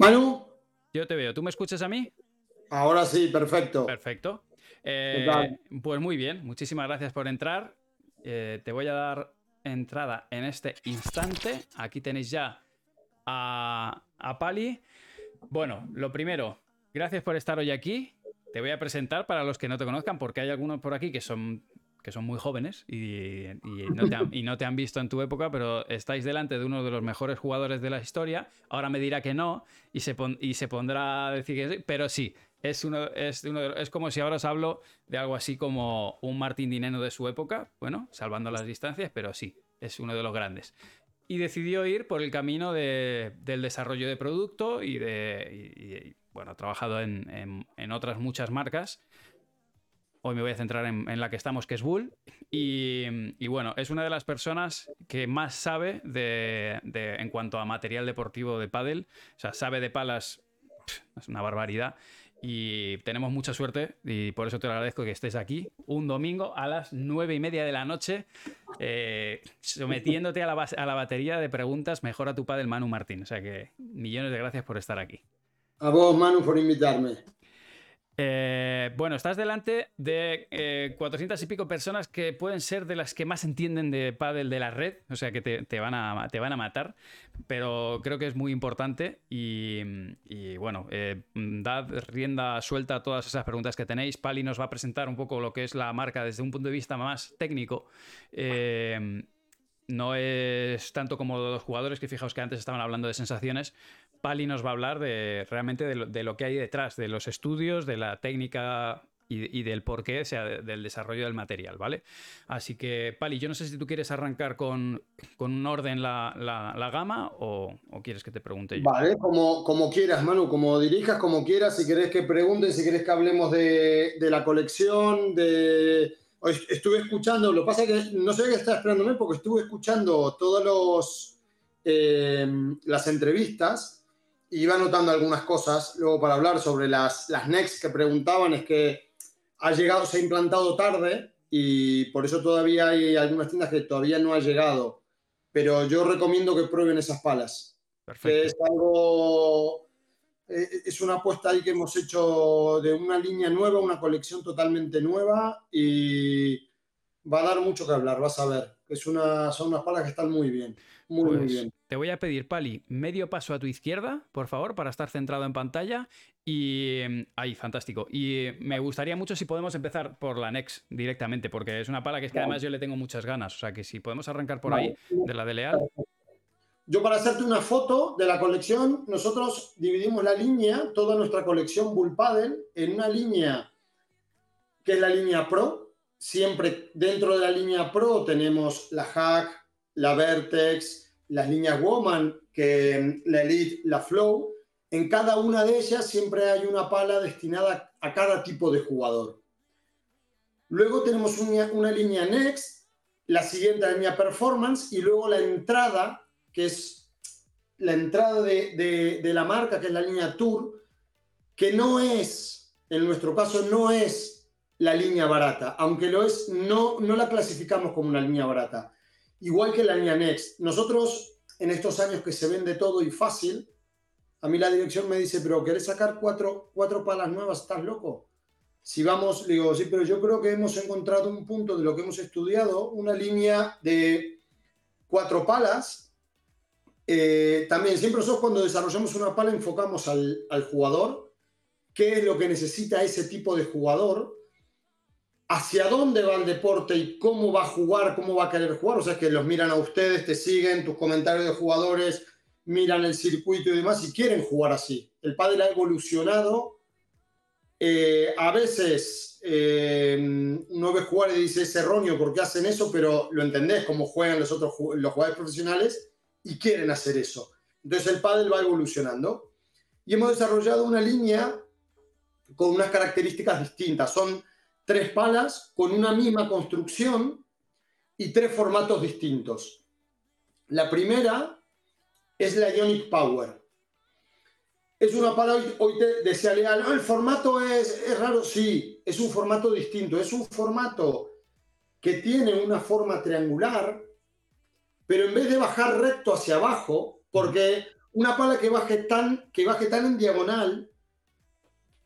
Manu, Yo te veo. ¿Tú me escuchas a mí? ahora sí, perfecto. Perfecto. Eh, pues muy bien, muchísimas gracias por entrar. Eh, te voy a dar entrada en este instante. Aquí tenéis ya a, a Pali. Bueno, lo primero, gracias por estar hoy aquí. Te voy a presentar para los que no te conozcan, porque hay algunos por aquí que son, que son muy jóvenes y, y no te han, y no te han visto en tu época, pero estáis delante de uno de los mejores jugadores de la historia. Ahora me dirá que no y se, pon- y se pondrá a decir que sí, pero sí. Es, uno, es, uno de es como si ahora os hablo de algo así como un Martín Dineno de su época, bueno, salvando las distancias, pero sí, es uno de los grandes. Y decidió ir por el camino de- del desarrollo de producto y de. y, bueno, ha trabajado en, en- en otras muchas marcas. Hoy me voy a centrar en, la que estamos, que es Bull. Y, bueno, es una de las personas que más sabe de, en cuanto a material deportivo de pádel. O sea, sabe de palas, es una barbaridad. Y tenemos mucha suerte y por eso te lo agradezco que estés aquí un domingo a las nueve y media de la noche, eh, sometiéndote a la, bas- a la batería de preguntas Mejora tu padre Manu Martín. O sea que millones de gracias por estar aquí. A vos, Manu, por invitarme. Eh, bueno, estás delante de eh, 400 y pico personas que pueden ser de las que más entienden de pádel de la red, o sea que te, van, a, matar, pero creo que es muy importante y, bueno, eh, dad rienda suelta a todas esas preguntas que tenéis. Pali nos va a presentar un poco lo que es la marca desde un punto de vista más técnico. Eh, no es tanto como los jugadores que fijaos que antes estaban hablando de sensaciones. Pali nos va a hablar de realmente de lo, que hay detrás, de los estudios, de la técnica y, del porqué, sea, de- del desarrollo del material, ¿vale? Así que, Pali, yo no sé si tú quieres arrancar con, con un orden la, la- gama o, quieres que te pregunte yo. Vale, como, como quieras, Manu, como dirijas, como quieras, si querés que pregunten, si querés que hablemos de, de la colección, de... Estuve escuchando, lo que pasa es que no sé qué está esperándome porque estuve escuchando todos los eh, las entrevistas iba anotando algunas cosas. Luego para hablar sobre las, las Next que preguntaban es que ha llegado, se ha implantado tarde y por eso todavía hay algunas tiendas que todavía no ha llegado. Pero yo recomiendo que prueben esas palas que Perfecto. es algo, eh, es una apuesta ahí que hemos hecho de una línea nueva, una colección totalmente nueva y va a dar mucho que hablar, vas a ver. Es una, son unas palas que están muy bien, muy, muy Pues bien. te voy a pedir, Pali, medio paso a tu izquierda, por favor, para estar centrado en pantalla. Y em, ahí, fantástico. Y eh, me gustaría mucho si podemos empezar por la Next directamente, porque es una pala que es que además yo le tengo muchas ganas. O sea que si podemos arrancar por ahí, de la de Leal. Yo para hacerte una foto de la colección, nosotros dividimos la línea, toda nuestra colección Bull Paddle, en una línea que es la línea Pro. Siempre dentro de la línea Pro tenemos la Hack, la Vertex, las líneas Woman, que la Elite, la Flow. En cada una de ellas siempre hay una pala destinada a cada tipo de jugador. Luego tenemos una, una línea Next, la siguiente línea Performance y luego la entrada que es la entrada de, de- de la marca, que es la línea Tour, que no es, en nuestro caso, no es la línea barata, aunque lo es, no, no la clasificamos como una línea barata. Igual que la línea Next. Nosotros, en estos años que se vende todo y fácil, a mí la dirección me dice, pero ¿querés sacar cuatro, cuatro palas nuevas? ¿Estás loco? Si vamos, le digo, sí, pero yo creo que hemos encontrado un punto de lo que hemos estudiado, una línea de cuatro palas, eh, también, siempre nosotros cuando desarrollamos una pala enfocamos al, al jugador, qué es lo que necesita ese tipo de jugador, hacia dónde va el deporte y cómo va a jugar, cómo va a querer jugar. O sea, que los miran a ustedes, te siguen, tus comentarios de jugadores, miran el circuito y demás y quieren jugar así. El pádel ha evolucionado. Eh, a veces eh, uno ve jugar y dice es erróneo porque hacen eso, pero lo entendés cómo juegan los otros los jugadores profesionales y quieren hacer eso. Entonces el pádel va evolucionando y hemos desarrollado una línea con unas características distintas. Son tres palas con una misma construcción y tres formatos distintos. La primera es la Ionic Power. Es una pala, hoy, te decía Leal, "No, el formato es, es raro, sí, es un formato distinto, es un formato que tiene una forma triangular, pero en vez de bajar recto hacia abajo, porque una pala que baje, tan, que baje tan en diagonal,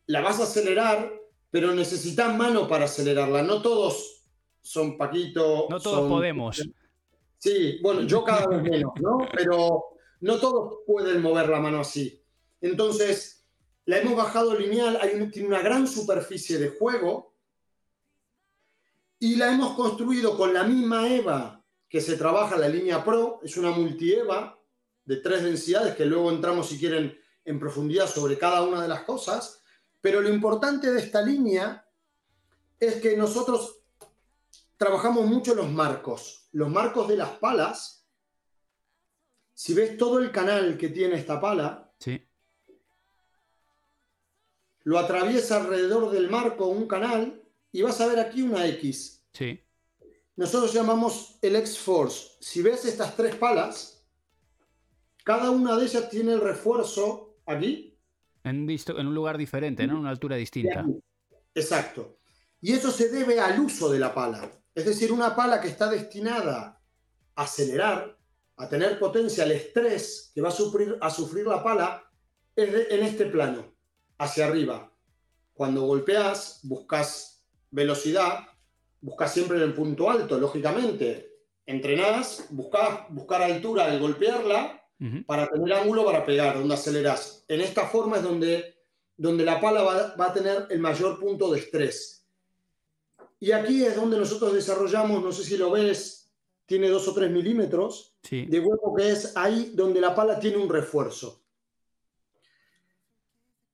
la vas a acelerar, pero necesitas mano para acelerarla. No todos son Paquito. No todos podemos. Sí, bueno, yo cada vez menos, ¿no? Pero no todos pueden mover la mano así. Entonces, la hemos bajado lineal, hay tiene una gran superficie de juego y la hemos construido con la misma EVA que se trabaja en la línea Pro, es una multi-EVA de tres densidades que luego entramos si quieren en profundidad sobre cada una de las cosas, pero lo importante de esta línea es que nosotros trabajamos mucho los marcos, los marcos de las palas. Si ves todo el canal que tiene esta pala, sí. lo atraviesa alrededor del marco un canal y vas a ver aquí una X. Sí. Nosotros llamamos el X-Force. Si ves estas tres palas, cada una de ellas tiene el refuerzo aquí. En, un lugar diferente. En una altura distinta. Exacto. Y eso se debe al uso de la pala. Es decir, una pala que está destinada a acelerar, a tener potencia, el estrés que va a sufrir, a sufrir la pala, es en este plano, hacia arriba. Cuando golpeas, buscas velocidad, buscas siempre en el punto alto, lógicamente. Entrenás, buscas buscar altura al golpearla para tener ángulo para pegar, donde aceleras. En esta forma es donde, donde la pala va, va a tener el mayor punto de estrés. Y aquí es donde nosotros desarrollamos, no sé si lo ves, tiene dos o tres milímetros de hueco que es ahí donde la pala tiene un refuerzo.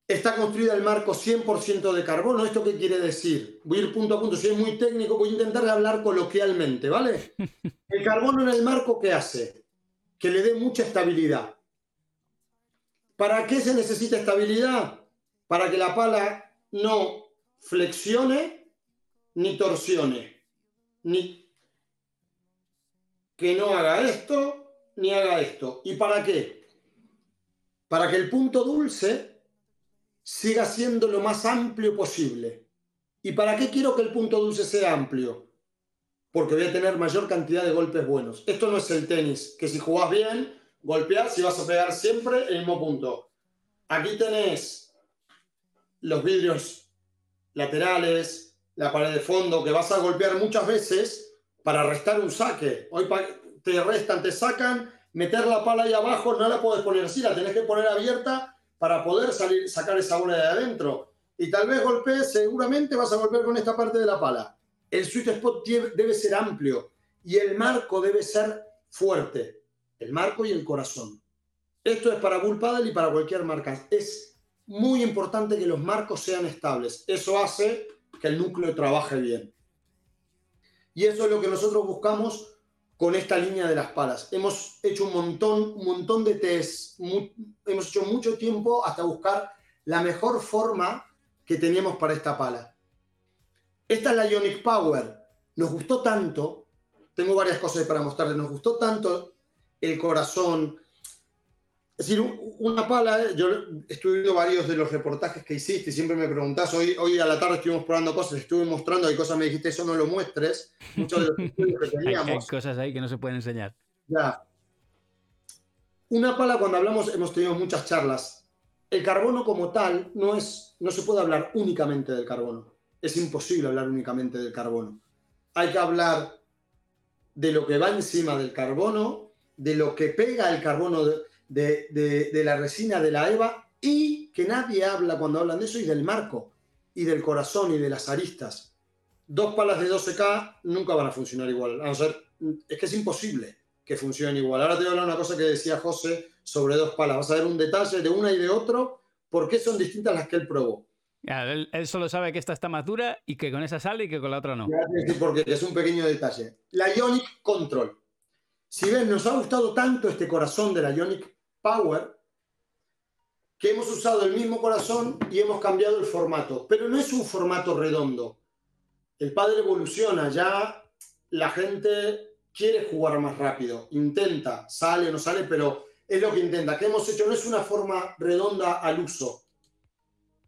Está construida el marco 100% de carbono. ¿Esto qué quiere decir? Voy a ir punto a punto. Si es muy técnico, voy a intentar hablar coloquialmente, ¿vale? El carbono en el marco, ¿qué hace? Que le dé mucha estabilidad. ¿Para qué se necesita estabilidad? Para que la pala no flexione ni torsione, ni que no haga esto, ni haga esto. ¿Y para qué? Para que el punto dulce siga siendo lo más amplio posible. ¿Y para qué quiero que el punto dulce sea amplio? Porque voy a tener mayor cantidad de golpes buenos. Esto no es el tenis, que si jugás bien, golpeas y vas a pegar siempre el mismo punto. Aquí tenés los vidrios laterales, la pared de fondo, que vas a golpear muchas veces para restar un saque. Hoy te restan, te sacan, meter la pala ahí abajo, no la puedes poner así, la tenés que poner abierta para poder salir, sacar esa bola de adentro. Y tal vez golpees, seguramente vas a golpear con esta parte de la pala. El sweet spot debe ser amplio y el marco debe ser fuerte. El marco y el corazón. Esto es para Bull y para cualquier marca. Es muy importante que los marcos sean estables. Eso hace que el núcleo trabaje bien. Y eso es lo que nosotros buscamos con esta línea de las palas. Hemos hecho un montón, un montón de test, hemos hecho mucho tiempo hasta buscar la mejor forma que teníamos para esta pala. Esta es la Ionic Power. Nos gustó tanto, tengo varias cosas para mostrarles, nos gustó tanto el corazón, es decir, una pala, ¿eh? yo estuve viendo varios de los reportajes que hiciste y siempre me preguntás, hoy, hoy a la tarde estuvimos probando cosas, estuve mostrando, hay cosas, me dijiste, eso no lo muestres, muchos de los estudios que teníamos. hay, cosas ahí que no se pueden enseñar. Ya. Una pala, cuando hablamos, hemos tenido muchas charlas. El carbono como tal no, es, no se puede hablar únicamente del carbono. Es imposible hablar únicamente del carbono. Hay que hablar de lo que va encima del carbono, de lo que pega el carbono. De, la resina de la EVA y que nadie habla cuando hablan de eso y del marco y del corazón y de las aristas. Dos palas de 12K nunca van a funcionar igual. A es que es imposible que funcionen igual. Ahora te voy a hablar una cosa que decía José sobre dos palas. Vas a ver un detalle de una y de otro, por qué son distintas las que él probó. Él, solo sabe que esta está más dura y que con esa sale y que con la otra no. Porque es un pequeño detalle. La Ionic Control. Si ven, nos ha gustado tanto este corazón de la Ionic Power, que hemos usado el mismo corazón y hemos cambiado el formato, pero no es un formato redondo. El padre evoluciona, ya la gente quiere jugar más rápido, intenta, sale o no sale, pero es lo que intenta. ¿Qué hemos hecho? No es una forma redonda al uso.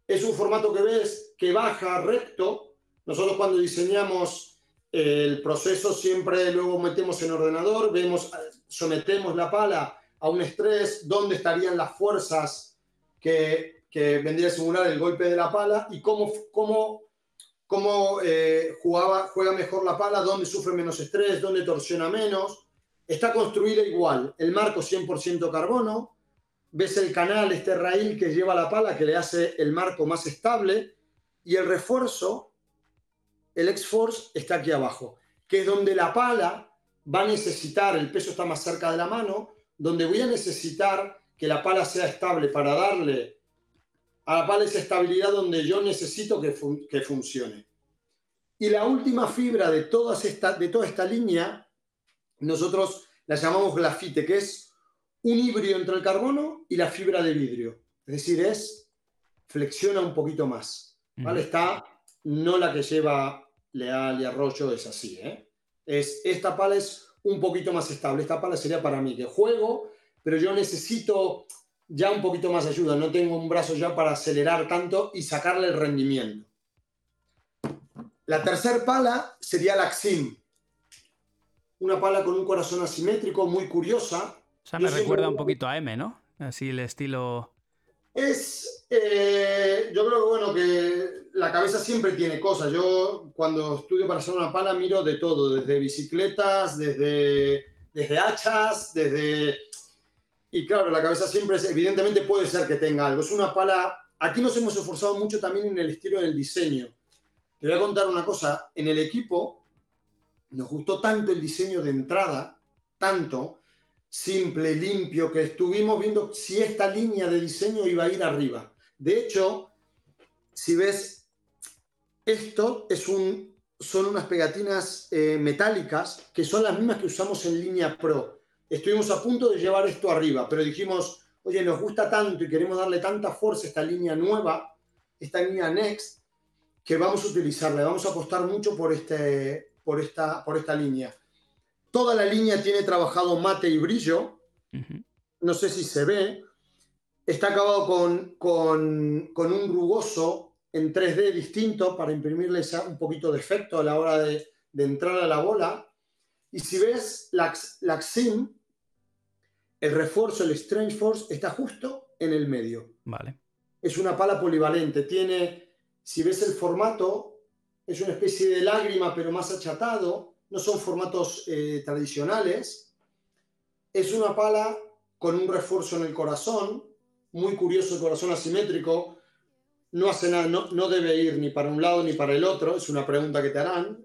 Es un formato que ves que baja recto. Nosotros cuando diseñamos el proceso siempre luego metemos en ordenador, vemos, sometemos la pala a un estrés, dónde estarían las fuerzas que, que vendría a simular el golpe de la pala y cómo, cómo, cómo eh, juega mejor la pala, dónde sufre menos estrés, dónde torsiona menos. Está construida igual, el marco 100% carbono, ves el canal, este raíl que lleva la pala que le hace el marco más estable y el refuerzo, el X-Force, está aquí abajo, que es donde la pala va a necesitar, el peso está más cerca de la mano, donde voy a necesitar que la pala sea estable para darle a la pala esa estabilidad donde yo necesito que, que funcione. Y la última fibra de, todas esta, de toda esta línea, nosotros la llamamos grafite, que es un híbrido entre el carbono y la fibra de vidrio. Es decir, es flexiona un poquito más. ¿vale? Está no la que lleva Leal y Arroyo, es así. ¿eh? Es, esta pala es un poquito más estable. Esta pala sería para mí que juego, pero yo necesito ya un poquito más de ayuda. No tengo un brazo ya para acelerar tanto y sacarle el rendimiento. La tercer pala sería la Xim. Una pala con un corazón asimétrico muy curiosa. O sea, me recuerda un poquito a M, ¿no? Así el estilo. Es. Eh, yo creo que, bueno, que la cabeza siempre tiene cosas. Yo, cuando estudio para hacer una pala, miro de todo: desde bicicletas, desde, desde hachas, desde y claro, la cabeza siempre, es, evidentemente puede ser que tenga algo. Es una pala, aquí nos hemos esforzado mucho también en el estilo del diseño. Te voy a contar una cosa, en el equipo nos gustó tanto el diseño de entrada, tanto, simple, limpio, que estuvimos viendo si esta línea de diseño iba a ir arriba. De hecho, si ves, esto es un, son unas pegatinas eh, metálicas que son las mismas que usamos en línea Pro estuvimos a punto de llevar esto arriba, pero dijimos, oye, nos gusta tanto y queremos darle tanta fuerza a esta línea nueva, esta línea Next, que vamos a utilizarla, vamos a apostar mucho por, este, por, esta, por esta línea. Toda la línea tiene trabajado mate y brillo, no sé si se ve, está acabado con, con, con, un rugoso en 3D distinto para imprimirle un poquito de efecto a la hora de, de entrar a la bola. Y si ves la, la XIM, el refuerzo, el Strange Force, está justo en el medio. Vale. Es una pala polivalente. Tiene, si ves el formato, es una especie de lágrima, pero más achatado. No son formatos eh, tradicionales. Es una pala con un refuerzo en el corazón. Muy curioso el corazón asimétrico. No hace nada, no, no debe ir ni para un lado ni para el otro. Es una pregunta que te harán.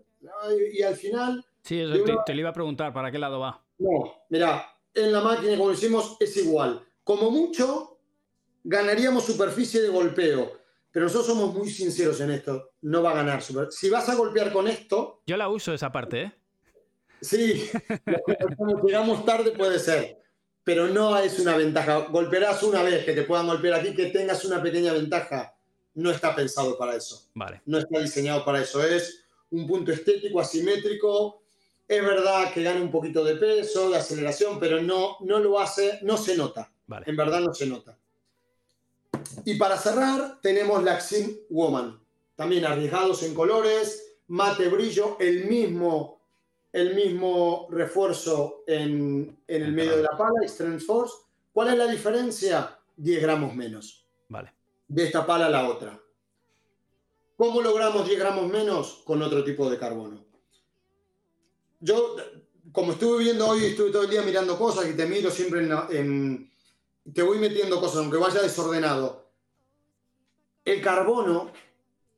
Y al final Sí, te, lo iba a preguntar, ¿para qué lado va? No, mira, en la máquina, como decimos, es igual. Como mucho, ganaríamos superficie de golpeo. Pero nosotros somos muy sinceros en esto. No va a ganar. Si vas a golpear con esto. Yo la uso esa parte, ¿eh? Sí, llegamos tarde puede ser. Pero no es una ventaja. Golpearás una vez que te puedan golpear aquí, que tengas una pequeña ventaja. No está pensado para eso. Vale. No está diseñado para eso. Es un punto estético, asimétrico, es verdad que gana un poquito de peso, de aceleración, pero no, no lo hace, no se nota. En verdad no se nota. Y para cerrar, tenemos la Xim Woman. También arriesgados en colores, mate brillo, el mismo, el mismo refuerzo en, el medio de la pala, Strength Force. ¿Cuál es la diferencia? 10 gramos menos. Vale. De esta pala a la otra. ¿Cómo logramos 10 gramos menos? Con otro tipo de carbono yo, como estuve viendo hoy, estuve todo el día mirando cosas y te miro siempre en, te voy metiendo cosas, aunque vaya desordenado. El carbono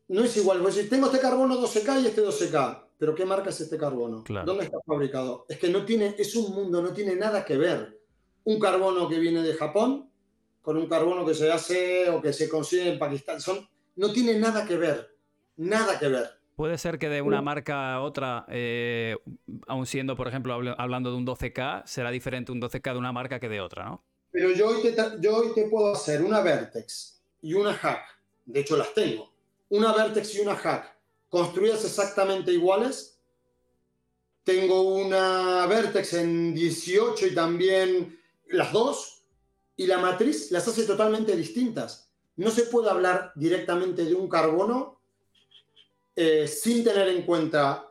no es igual. Pues si tengo este carbono 12K y este 12K, pero ¿qué marca es este carbono? ¿Dónde está fabricado? Es que no tiene, es un mundo, no tiene nada que ver. Un carbono que viene de Japón con un carbono que se hace o que se consigue en Pakistán, son, no tiene nada que ver, nada que ver. Puede ser que de una marca a otra, eh, aun siendo, por ejemplo, hablando de un 12K, será diferente un 12K de una marca que de otra, ¿no? Pero yo hoy te, yo hoy te puedo hacer una Vertex y una Hack. De hecho, las tengo. Una Vertex y una Hack construidas exactamente iguales. Tengo una Vertex en 18 y también las dos. Y la matriz las hace totalmente distintas. No se puede hablar directamente de un carbono eh, sin tener en cuenta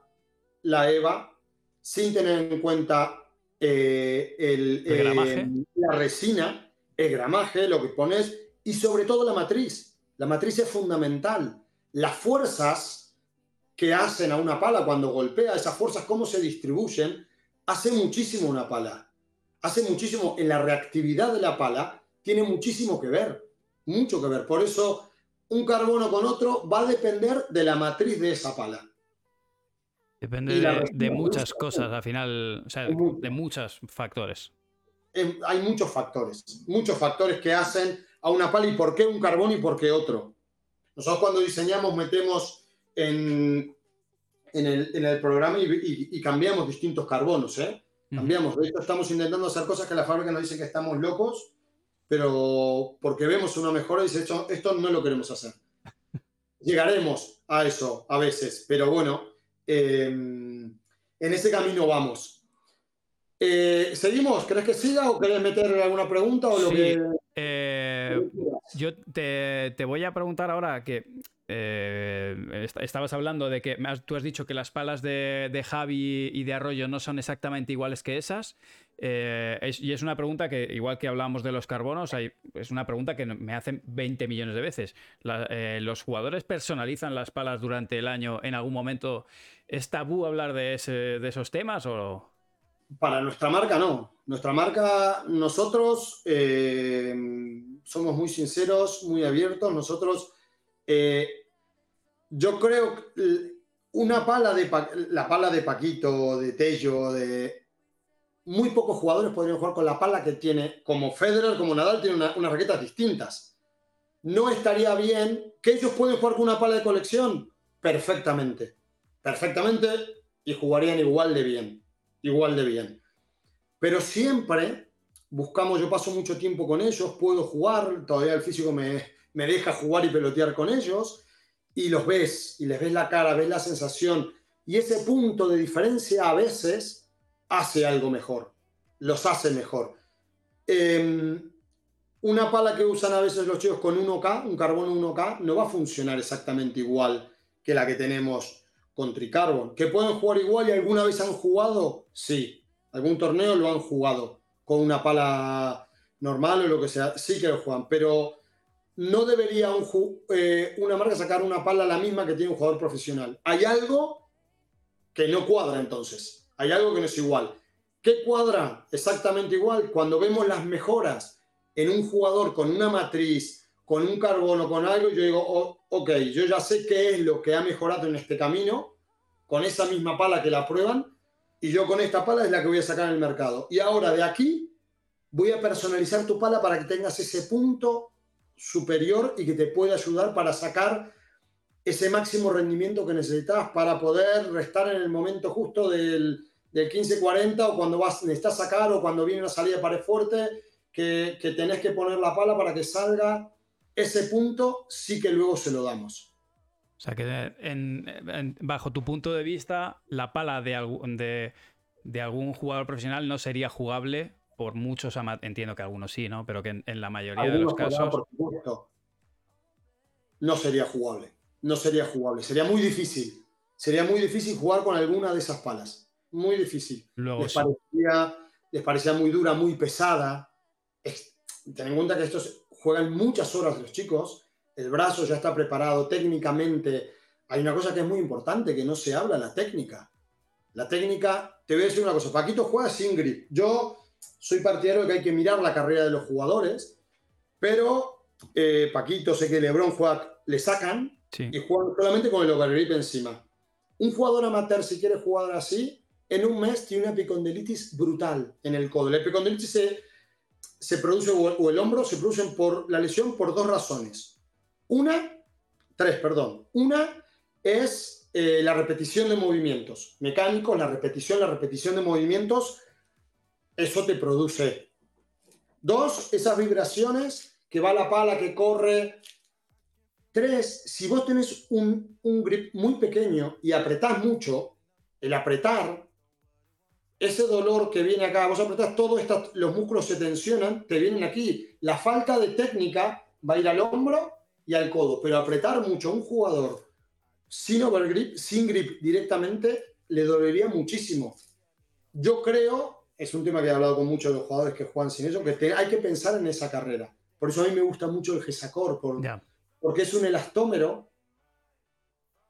la EVA, sin tener en cuenta eh, el, gramaje. la resina, el gramaje, lo que pones y sobre todo la matriz. La matriz es fundamental. Las fuerzas que hacen a una pala cuando golpea, esas fuerzas, cómo se distribuyen, hace muchísimo una pala. Hace muchísimo en la reactividad de la pala, tiene muchísimo que ver, mucho que ver. Por eso, un carbono con otro va a depender de la matriz de esa pala. Depende de, muchas cosas, al final, o sea, de muchos factores. Hay muchos factores, muchos factores que hacen a una pala y por qué un carbono y por qué otro. Nosotros cuando diseñamos metemos en, en, el, programa y, cambiamos distintos carbonos, ¿eh? Cambiamos. De hecho, estamos intentando hacer cosas que la fábrica nos dice que estamos locos, pero porque vemos una mejora y dice, esto, esto no lo queremos hacer. Llegaremos a eso a veces, pero bueno, em, en ese camino vamos. Eh, ¿Seguimos? ¿Crees que siga o querés meter alguna pregunta o lo que... Eh, yo te, te, voy a preguntar ahora que eh, estabas hablando de que tú has dicho que las palas de, Javi y de Arroyo no son exactamente iguales que esas. Eh, y es una pregunta que, igual que hablábamos de los carbonos, es una pregunta que me hacen 20 millones de veces. Eh, ¿Los jugadores personalizan las palas durante el año en algún momento? ¿Es tabú hablar de, de esos temas o...? Para nuestra marca no. Nuestra marca, nosotros somos muy sinceros, muy abiertos. Nosotros yo creo que una pala de la pala de Paquito, de Tello, de muy pocos jugadores podrían jugar con la pala que tiene, como Federer, como Nadal, tienen unas raquetas distintas. No estaría bien que ellos pueden jugar con una pala de colección perfectamente, perfectamente y jugarían igual de bien, igual de bien. Pero siempre buscamos, yo paso mucho tiempo con ellos, puedo jugar, todavía el físico me, me deja jugar y pelotear con ellos y los ves y les ves la cara, ves la sensación y ese punto de diferencia a veces hace algo mejor, los hace mejor. Em, una pala que usan a veces los chicos con 1K, un carbono 1K, no va a funcionar exactamente igual que la que tenemos con Tricarbon. ¿Que pueden jugar igual y alguna vez han jugado? Sí, algún torneo lo han jugado con una pala normal o lo que sea, sí que lo juegan, pero no debería eh, una marca sacar una pala la misma que tiene un jugador profesional. Hay algo que no cuadra entonces. Hay algo que no es igual. ¿Qué cuadra exactamente igual? Cuando vemos las mejoras en un jugador con una matriz, con un carbono, con algo, yo digo, oh, ok, yo ya sé qué es lo que ha mejorado en este camino, con esa misma pala que la prueban, y yo con esta pala es la que voy a sacar en el mercado. Y ahora de aquí voy a personalizar tu pala para que tengas ese punto superior y que te puede ayudar para sacar ese máximo rendimiento que necesitas para poder restar en el momento justo del, del 15-40 o cuando vas, necesitas sacar o cuando viene una salida de pared fuerte, que, que, tenés que poner la pala para que salga ese punto, sí que luego se lo damos. O sea que bajo tu punto de vista, la pala de, de, de algún jugador profesional no sería jugable por muchos entiendo que algunos sí, ¿no? Pero que en, la mayoría de los casos. no sería jugable. No sería jugable. Sería muy difícil. Sería muy difícil jugar con alguna de esas palas. Muy difícil. les, parecía, muy dura, muy pesada. ten en cuenta que estos juegan muchas horas los chicos. El brazo ya está preparado técnicamente. Hay una cosa que es muy importante, que no se habla, la técnica. La técnica, te voy a decir una cosa, Paquito juega sin grip. Yo soy partidario de que hay que mirar la carrera de los jugadores, pero eh, Paquito, sé que Lebron juega, le sacan y juegan solamente con el overgrip encima. Un jugador amateur, si quiere jugar así, en un mes tiene una epicondilitis brutal en el codo. La epicondilitis se, se produce, o el hombro, se producen por la lesión por dos razones. Una, tres, perdón. Una es eh, la repetición de movimientos mecánicos, la repetición, la repetición de movimientos eso te produce. Dos, esas vibraciones que va la pala, que corre. Tres, si vos tenés un, grip muy pequeño y apretás mucho, el apretar, ese dolor que viene acá, vos apretás todo, los músculos se tensionan, te vienen aquí. La falta de técnica va a ir al hombro y al codo, pero apretar mucho a un jugador sin overgrip, sin grip directamente, le dolería muchísimo. Yo creo es un tema que he hablado con muchos de los jugadores que juegan sin eso, que hay que pensar en esa carrera. Por eso a mí me gusta mucho el GESACOR, porque es un elastómero.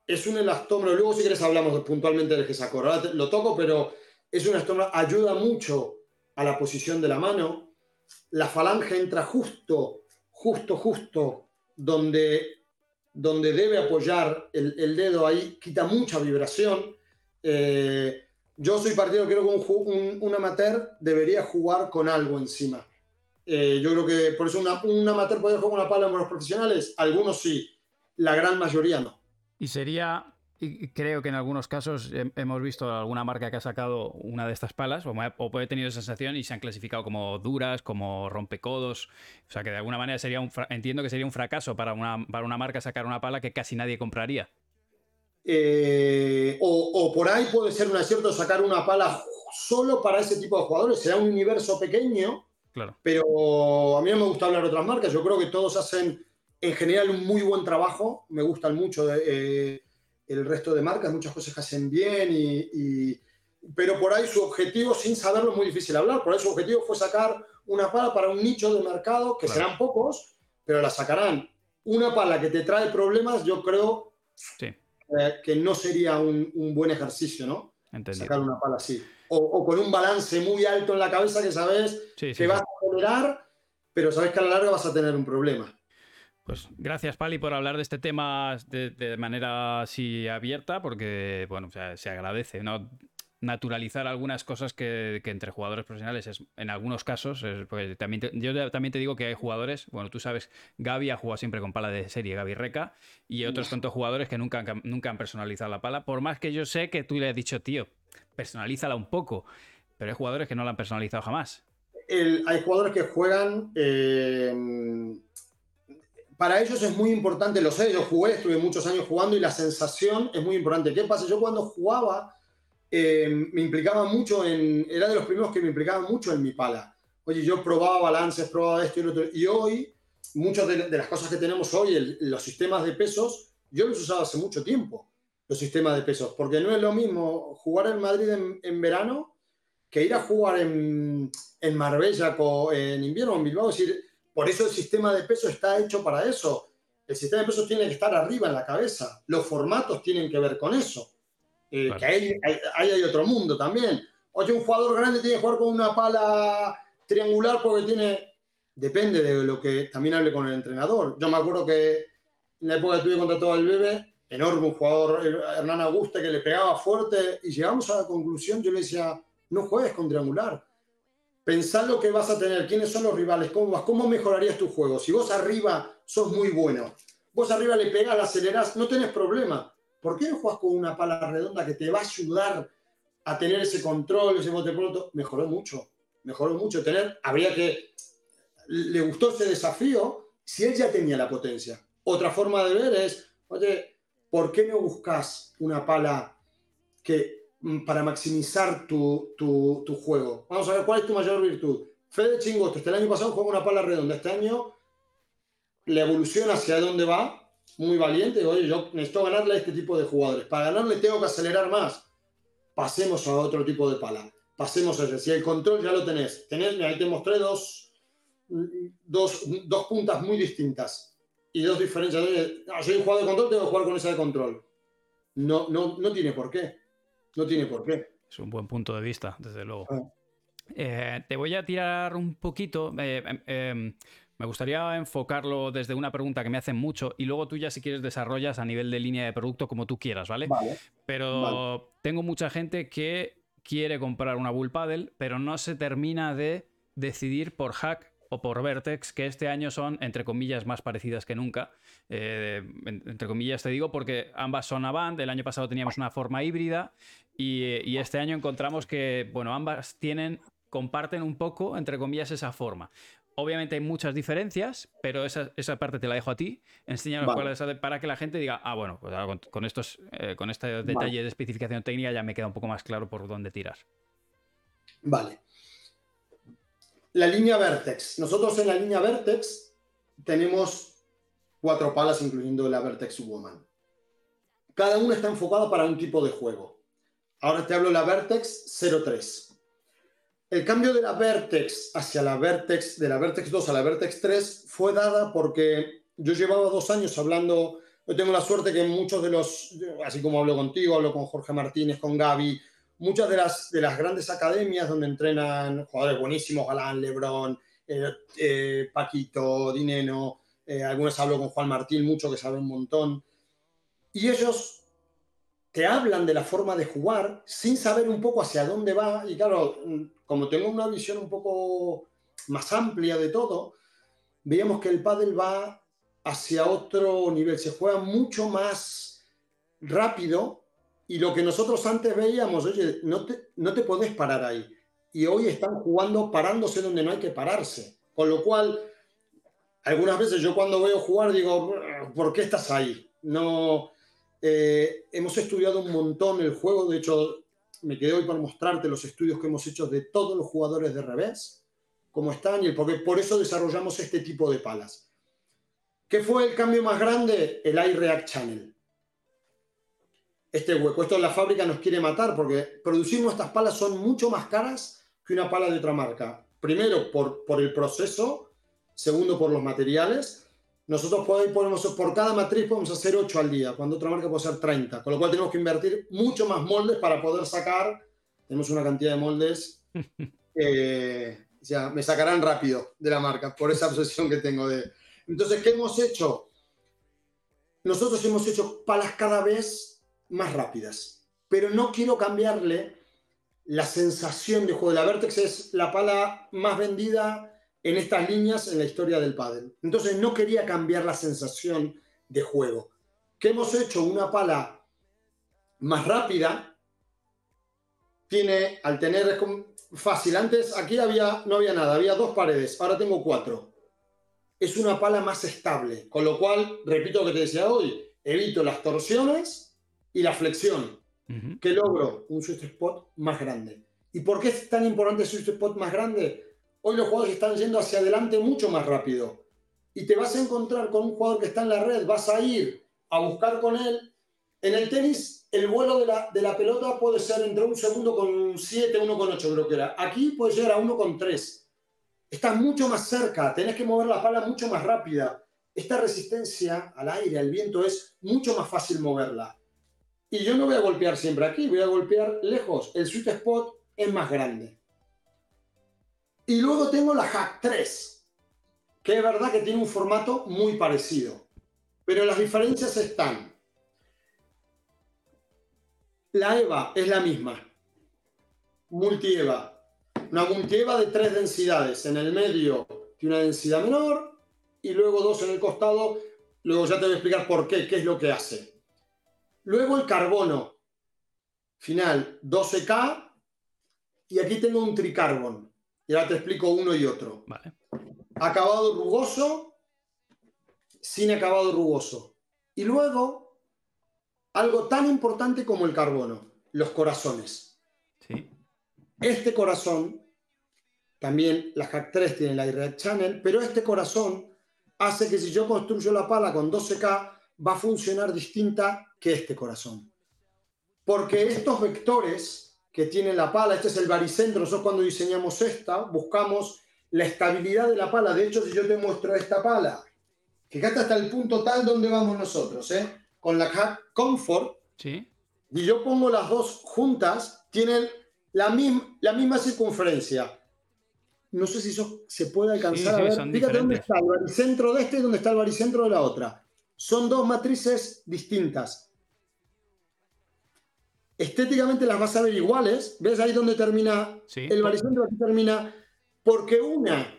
Es un elastómero. Luego, si quieres, hablamos puntualmente del GESACOR. Ahora lo toco, pero es un elastómero. Ayuda mucho a la posición de la mano. La falange entra justo, justo, justo donde, donde debe apoyar el, dedo ahí. Quita mucha vibración. Eh, yo soy partido, creo que un, un, amateur debería jugar con algo encima. Eh, yo creo que por eso una, un amateur puede jugar con una pala en los profesionales. Algunos sí, la gran mayoría no. Y sería, y creo que en algunos casos hemos visto alguna marca que ha sacado una de estas palas o, o he tenido esa sensación y se han clasificado como duras, como rompecodos. O sea que de alguna manera sería entiendo que sería un fracaso para una, para una marca sacar una pala que casi nadie compraría. Eh, o, por ahí puede ser un acierto sacar una pala solo para ese tipo de jugadores. Será un universo pequeño, claro. pero a mí no me gusta hablar de otras marcas. Yo creo que todos hacen en general un muy buen trabajo. Me gustan mucho eh, el resto de marcas, muchas cosas que hacen bien, y, pero por ahí su objetivo, sin saberlo, es muy difícil hablar. Por ahí su objetivo fue sacar una pala para un nicho de mercado, que serán pocos, pero la sacarán. Una pala que te trae problemas, yo creo. Sí eh, que no sería un, buen ejercicio, ¿no? Sacar una pala así. O, con un balance muy alto en la cabeza que sabes que vas a tolerar, pero sabes que a la larga vas a tener un problema. Pues gracias, Pali, por hablar de este tema de, manera así abierta, porque, bueno, se agradece, ¿no? Naturalizar algunas cosas que, entre jugadores profesionales es, en algunos casos, pues también yo también te digo que hay jugadores, bueno, tú sabes, Gaby ha jugado siempre con pala de serie, Gaby Reca, y otros tantos jugadores que nunca, nunca han personalizado la pala, por más que yo sé que tú le has dicho, tío, personalízala un poco, pero hay jugadores que no la han personalizado jamás. hay jugadores que juegan... Eh, para ellos es muy importante, lo sé, yo jugué, estuve muchos años jugando y la sensación es muy importante. ¿Qué pasa? Yo cuando jugaba, eh, me implicaba mucho en, era de los primeros que me implicaba mucho en mi pala. Oye, yo probaba balances, probaba esto y lo otro. Y hoy, muchas de, las cosas que tenemos hoy, los sistemas de pesos, yo los usaba hace mucho tiempo, los sistemas de pesos, porque no es lo mismo jugar en Madrid en, verano que ir a jugar en, en Marbella en invierno en Bilbao. Es decir, por eso el sistema de pesos está hecho para eso. El sistema de pesos tiene que estar arriba en la cabeza. Los formatos tienen que ver con eso. Eh, que ahí hay, otro mundo también. Oye, un jugador grande tiene que jugar con una pala triangular porque tiene. Depende de lo que también hable con el entrenador. Yo me acuerdo que en la época que tuve contratado al Bebe, enorme un jugador, Hernán Auguste, que le pegaba fuerte, y llegamos a la conclusión, yo le decía, no juegues con triangular. Pensad lo que vas a tener, quiénes son los rivales, cómo vas, cómo mejorarías tu juego. Si vos arriba sos muy bueno, vos arriba le pegas, le acelerás, no tenés problema. ¿Por qué no juegas con una pala redonda que te va a ayudar a tener ese control, ese bote pronto? Mejoró mucho, mejoró mucho. Tener, habría que. Le gustó ese desafío si él ya tenía la potencia. Otra forma de ver es, oye, ¿por qué no buscas una pala que mm, para maximizar tu, juego? Vamos a ver cuál es tu mayor virtud. Fede Chingoto, este año pasado jugó una pala redonda. Este año la evolución hacia dónde va muy valiente. Oye, yo necesito ganarle a este tipo de jugadores. Para ganarle tengo que acelerar más. Pasemos a otro tipo de pala. Pasemos a ese. Si el control ya lo tenés. tenés ahí te mostré dos, dos, dos puntas muy distintas y dos diferencias. No, soy un jugador de control, tengo que jugar con esa de control. No, no, no tiene por qué. No tiene por qué. Es un buen punto de vista, desde luego. Ah. Eh, te voy a tirar un poquito. Eh, em, me gustaría enfocarlo desde una pregunta que me hacen mucho y luego tú ya si quieres desarrollas a nivel de línea de producto como tú quieras, ¿vale? Pero tengo mucha gente que quiere comprar una Bull Paddle, pero no se termina de decidir por Hack o por Vertex, que este año son, entre comillas, más parecidas que nunca. Eh, entre comillas te digo, porque ambas son Avant, el año pasado teníamos una forma híbrida y, y, este año encontramos que, bueno, ambas tienen, comparten un poco, entre comillas, esa forma. Obviamente hay muchas diferencias, pero esa, parte te la dejo a ti. Enséñanos para que la gente diga, ah, bueno, pues con, estos, eh, con este detalle de especificación técnica ya me queda un poco más claro por dónde tirar. Vale. La línea Vertex. Nosotros en la línea Vertex tenemos cuatro palas, incluyendo la Vertex Woman. Cada una está enfocada para un tipo de juego. Ahora te hablo de la Vertex 03. El cambio de la Vertex hacia la Vertex, de la Vertex 2 a la Vertex 3, fue dada porque yo llevaba dos años hablando, yo tengo la suerte que muchos de los, así como hablo contigo, hablo con Jorge Martínez, con Gaby, muchas de las, de las grandes academias donde entrenan jugadores buenísimos, Galán, Lebron, eh, eh, Paquito, Dineno, eh, algunos hablo con Juan Martín, mucho que sabe un montón, y ellos te hablan de la forma de jugar sin saber un poco hacia dónde va, y claro, como tengo una visión un poco más amplia de todo, veíamos que el pádel va hacia otro nivel, se juega mucho más rápido y lo que nosotros antes veíamos, oye, no te, no te podés parar ahí. Y hoy están jugando parándose donde no hay que pararse. Con lo cual, algunas veces yo cuando veo jugar digo, ¿por qué estás ahí? No, eh, hemos estudiado un montón el juego, de hecho, me quedé hoy para mostrarte los estudios que hemos hecho de todos los jugadores de revés, cómo están y el por Por eso desarrollamos este tipo de palas. ¿Qué fue el cambio más grande? El iReact Channel este hueco. Esto en la fábrica nos quiere matar porque producir nuestras palas son mucho más caras que una pala de otra marca. Primero, por, por el proceso. Segundo, por los materiales. Nosotros podemos, por cada matriz podemos hacer 8 al día, cuando otra marca puede hacer 30. Con lo cual tenemos que invertir mucho más moldes para poder sacar. Tenemos una cantidad de moldes. Eh, ya, me sacarán rápido de la marca por esa obsesión que tengo de... Entonces, ¿qué hemos hecho? Nosotros hemos hecho palas cada vez más rápidas. Pero no quiero cambiarle la sensación de juego. La Vertex es la pala más vendida en estas líneas en la historia del pádel. Entonces no quería cambiar la sensación de juego. ¿Qué hemos hecho? Una pala más rápida. Tiene, al tener fácil, antes aquí había, no había nada, había dos paredes, ahora tengo cuatro. Es una pala más estable, con lo cual, repito lo que te decía hoy, evito las torsiones y la flexión, que logro un sweet spot más grande. ¿Y por qué es tan importante el sweet spot más grande? Hoy los jugadores están yendo hacia adelante mucho más rápido. Y te vas a encontrar con un jugador que está en la red, vas a ir a buscar con él. En el tenis, el vuelo de la, pelota puede ser entre un segundo con 7, 1 con 8 creo que era. Aquí puede llegar a 1 con 3. Estás mucho más cerca, tenés que mover la pala mucho más rápida. Esta resistencia al aire, al viento, es mucho más fácil moverla. Y yo no voy a golpear siempre aquí, voy a golpear lejos. El sweet spot es más grande. Y luego tengo la Hack 3, que es verdad que tiene un formato muy parecido. Pero las diferencias están. La EVA es la misma. Multi-EVA. Una multi-EVA de tres densidades. En el medio tiene una densidad menor y luego dos en el costado. Luego ya te voy a explicar por qué, qué es lo que hace. Luego el carbono. Final 12K. Y aquí tengo un tricarbon. Y ahora te explico uno y otro. Acabado rugoso, sin acabado rugoso. Y luego, algo tan importante como el carbono, los corazones. Este corazón, también la Hack 3 tiene la Red Channel, pero este corazón hace que si yo construyo la pala con 12K, va a funcionar distinta que este corazón. Porque estos vectores que tiene la pala, este es el baricentro, nosotros cuando diseñamos esta, buscamos la estabilidad de la pala. De hecho, si yo te muestro esta pala, fíjate hasta el punto tal donde vamos nosotros, ¿eh? con la Hack Comfort, ¿Sí? y yo pongo las dos juntas, tienen la, misma, la misma circunferencia. No sé si eso se puede alcanzar a ver. Fíjate dónde está el baricentro de este y dónde está el baricentro de la otra. Son dos matrices distintas estéticamente las vas a ver iguales. ¿Ves ahí donde termina el baricentro? Aquí termina. Porque una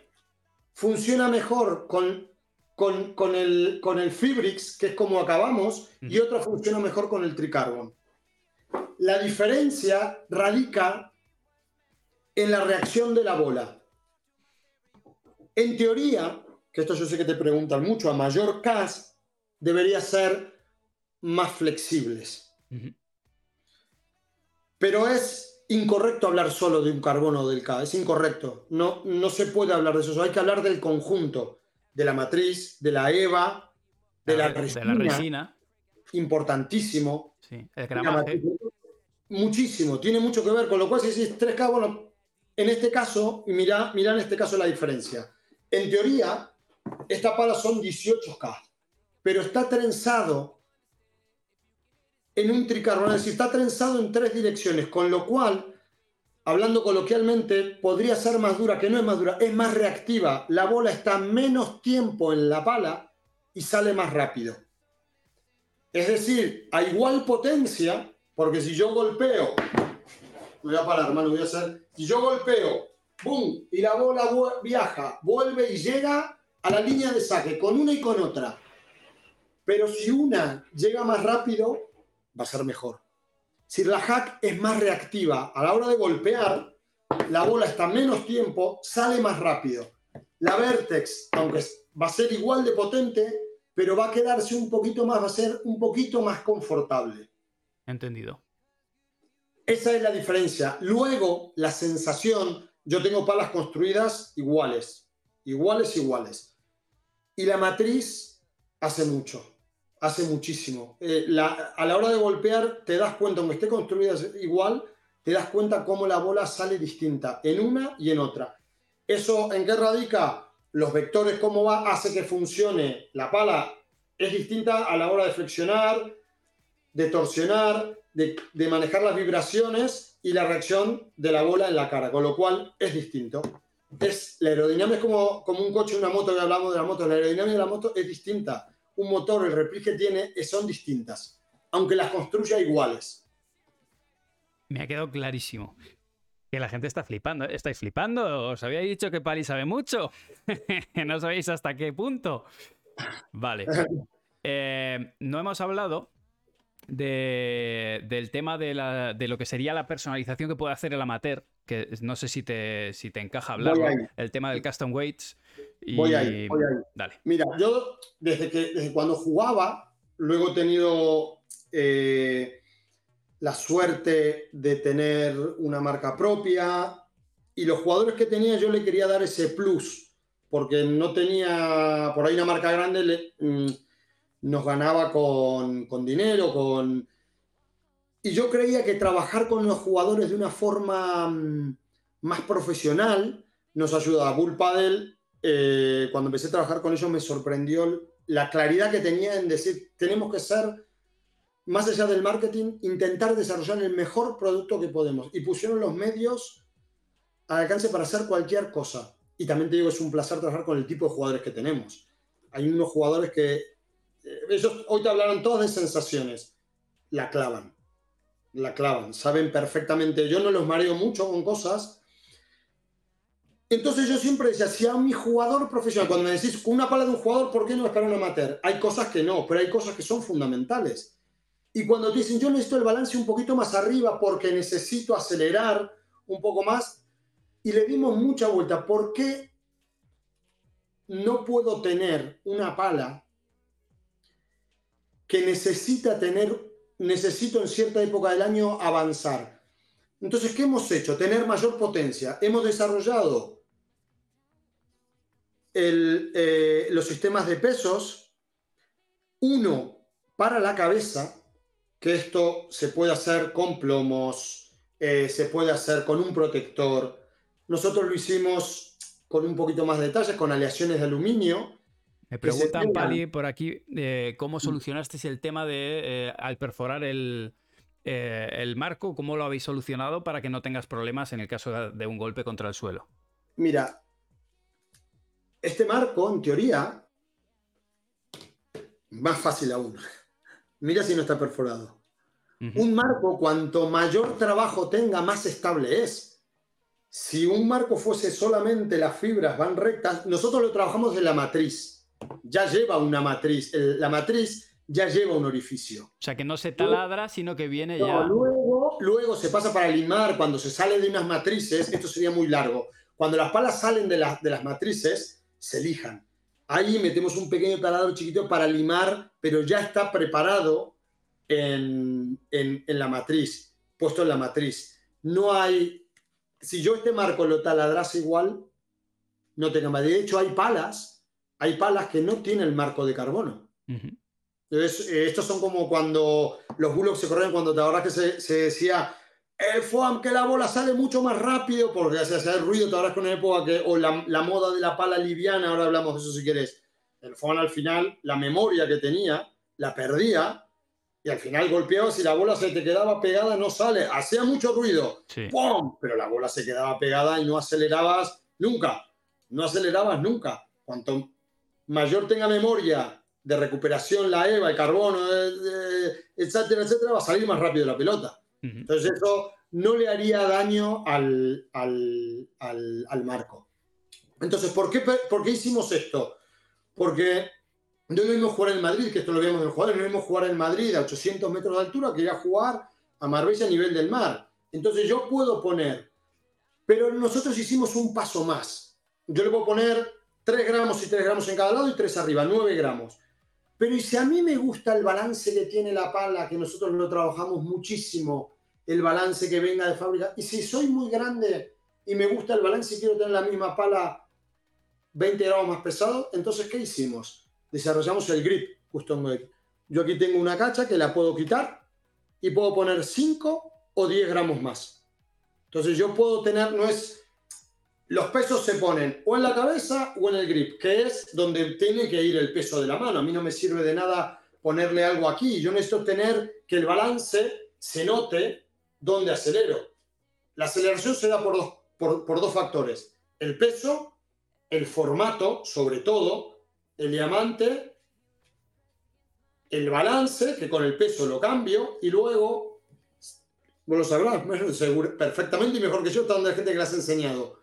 funciona mejor con, con, el, con el Fibrix, que es como acabamos, y otra funciona mejor con el Tricarbon. La diferencia radica en la reacción de la bola. En teoría, que esto yo sé que te preguntan mucho, a mayor CAS debería ser más flexibles. Pero es incorrecto hablar solo de un carbono del K, es incorrecto. No, no se puede hablar de eso, hay que hablar del conjunto, de la matriz, de la EVA, de, la, resina, Importantísimo. Sí, el gramaje. Muchísimo, tiene mucho que ver, con lo cual si decís 3K, bueno, en este caso, mira, mira en este caso la diferencia. En teoría, esta pala son 18K, pero está trenzado en un tricarbonato, es decir, está trenzado en tres direcciones, con lo cual, hablando coloquialmente, podría ser más dura, que no es más dura, es más reactiva. La bola está menos tiempo en la pala y sale más rápido. Es decir, a igual potencia, porque si yo golpeo, voy a parar, hermano, voy a hacer, si yo golpeo, ¡pum! y la bola viaja, vuelve y llega a la línea de saque con una y con otra. Pero si una llega más rápido, va a ser mejor. Si la hack es más reactiva, a la hora de golpear, la bola está menos tiempo, sale más rápido. La Vertex, aunque va a ser igual de potente, pero va a quedarse un poquito más, va a ser un poquito más confortable. Entendido. Esa es la diferencia. Luego, la sensación, yo tengo palas construidas iguales, iguales, iguales. Y la matriz hace mucho hace muchísimo. Eh, a la hora de golpear, te das cuenta, aunque esté construida igual, te das cuenta cómo la bola sale distinta en una y en otra. ¿Eso en qué radica? Los vectores, cómo va, hace que funcione. La pala es distinta a la hora de flexionar, de torsionar, de, manejar las vibraciones y la reacción de la bola en la cara, con lo cual es distinto. Es, la aerodinámica es como, como un coche, una moto que hablamos de la moto. La aerodinámica de la moto es distinta un motor, el repli que tiene, son distintas, aunque las construya iguales. Me ha quedado clarísimo. Que la gente está flipando. ¿Estáis flipando? Os había dicho que Pali sabe mucho. no sabéis hasta qué punto. Vale. Eh, no hemos hablado del tema de, lo que sería la personalización que puede hacer el amateur, que no sé si te, si te encaja hablar, el tema del custom weights. Voy ahí, voy ahí. Dale. Mira, yo desde, que, desde cuando jugaba, luego he tenido eh, la suerte de tener una marca propia y los jugadores que tenía yo le quería dar ese plus, porque no tenía por ahí una marca grande, mm, nos ganaba con, con dinero, con... Y yo creía que trabajar con los jugadores de una forma mm, más profesional nos ayudaba. Bull Paddle eh, cuando empecé a trabajar con ellos me sorprendió la claridad que tenía en decir, tenemos que ser, más allá del marketing, intentar desarrollar el mejor producto que podemos. Y pusieron los medios al alcance para hacer cualquier cosa. Y también te digo, es un placer trabajar con el tipo de jugadores que tenemos. Hay unos jugadores que, eh, ellos hoy te hablaron todas de sensaciones, la clavan, la clavan, saben perfectamente, yo no los mareo mucho con cosas, entonces yo siempre decía, si a mi jugador profesional, cuando me decís una pala de un jugador, ¿por qué no es para un amateur? Hay cosas que no, pero hay cosas que son fundamentales. Y cuando te dicen, yo necesito el balance un poquito más arriba porque necesito acelerar un poco más, y le dimos mucha vuelta, ¿por qué no puedo tener una pala que necesita tener, necesito en cierta época del año avanzar? Entonces, ¿qué hemos hecho? Tener mayor potencia. Hemos desarrollado eh, los sistemas de pesos, uno para la cabeza, que esto se puede hacer con plomos, eh, se puede hacer con un protector. Nosotros lo hicimos con un poquito más de detalles, con aleaciones de aluminio. Me preguntan, Pali, por aquí, eh, ¿cómo mm. solucionaste el tema de, al perforar el, el marco, cómo lo habéis solucionado para que no tengas problemas en el caso de un golpe contra el suelo? Mira, este marco, en teoría, más fácil aún. Mira si no está perforado. Un marco, cuanto mayor trabajo tenga, más estable es. Si un marco fuese solamente las fibras van rectas, nosotros lo trabajamos de la matriz. Ya lleva una matriz. la matriz ya lleva un orificio. O sea, que no se taladra, sino que viene ya. Luego, luego se pasa para limar. Cuando se sale de unas matrices, esto sería muy largo. Cuando las palas salen de, de las matrices, se lijan. Ahí metemos un pequeño taladro chiquito para limar, pero ya está preparado en, la matriz, puesto en la matriz. No hay, si yo este marco lo taladrase igual, no tenga más. De hecho, hay palas, hay palas que no tienen el marco de carbono. Entonces, eh, estos son como cuando los bullocks se corren, cuando te acuerdas que se, decía, el foam, que la bola sale mucho más rápido, porque se hace ruido, te habrás con una época que, o la, la, moda de la pala liviana, ahora hablamos de eso si quieres. El foam al final, la memoria que tenía, la perdía, y al final golpeaba si la bola se te quedaba pegada, no sale. Hacía mucho ruido, ¡pum! pero la bola se quedaba pegada y no acelerabas nunca. No acelerabas nunca. Cuanto mayor tenga memoria de recuperación la EVA, el carbono, etcétera, etcétera, va a salir más rápido la pelota. Entonces eso no le haría daño al, al, marco. Entonces, ¿por qué, ¿por qué hicimos esto? Porque no vimos jugar en Madrid, que esto lo vimos en el jugador, no vimos jugar en Madrid a 800 metros de altura, quería jugar a Marbella a nivel del mar. Entonces yo puedo poner, pero nosotros hicimos un paso más. Yo le puedo poner 3 gramos y 3 gramos en cada lado y 3 arriba, 9 gramos. Pero y si a mí me gusta el balance que tiene la pala, que nosotros lo trabajamos muchísimo, el balance que venga de fábrica, y si soy muy grande y me gusta el balance y quiero tener la misma pala 20 gramos más pesado, entonces ¿qué hicimos? Desarrollamos el grip custom grip. Yo aquí tengo una cacha que la puedo quitar y puedo poner 5 o 10 gramos más. Entonces yo puedo tener, no es los pesos se ponen o en la cabeza o en el grip, que es donde tiene que ir el peso de la mano. A mí no me sirve de nada ponerle algo aquí. Yo necesito tener que el balance se note donde acelero. La aceleración se da por dos, por, dos factores. El peso, el formato, sobre todo, el diamante, el balance, que con el peso lo cambio, y luego, vos lo sabrás perfectamente y mejor que yo, donde hay gente que le has enseñado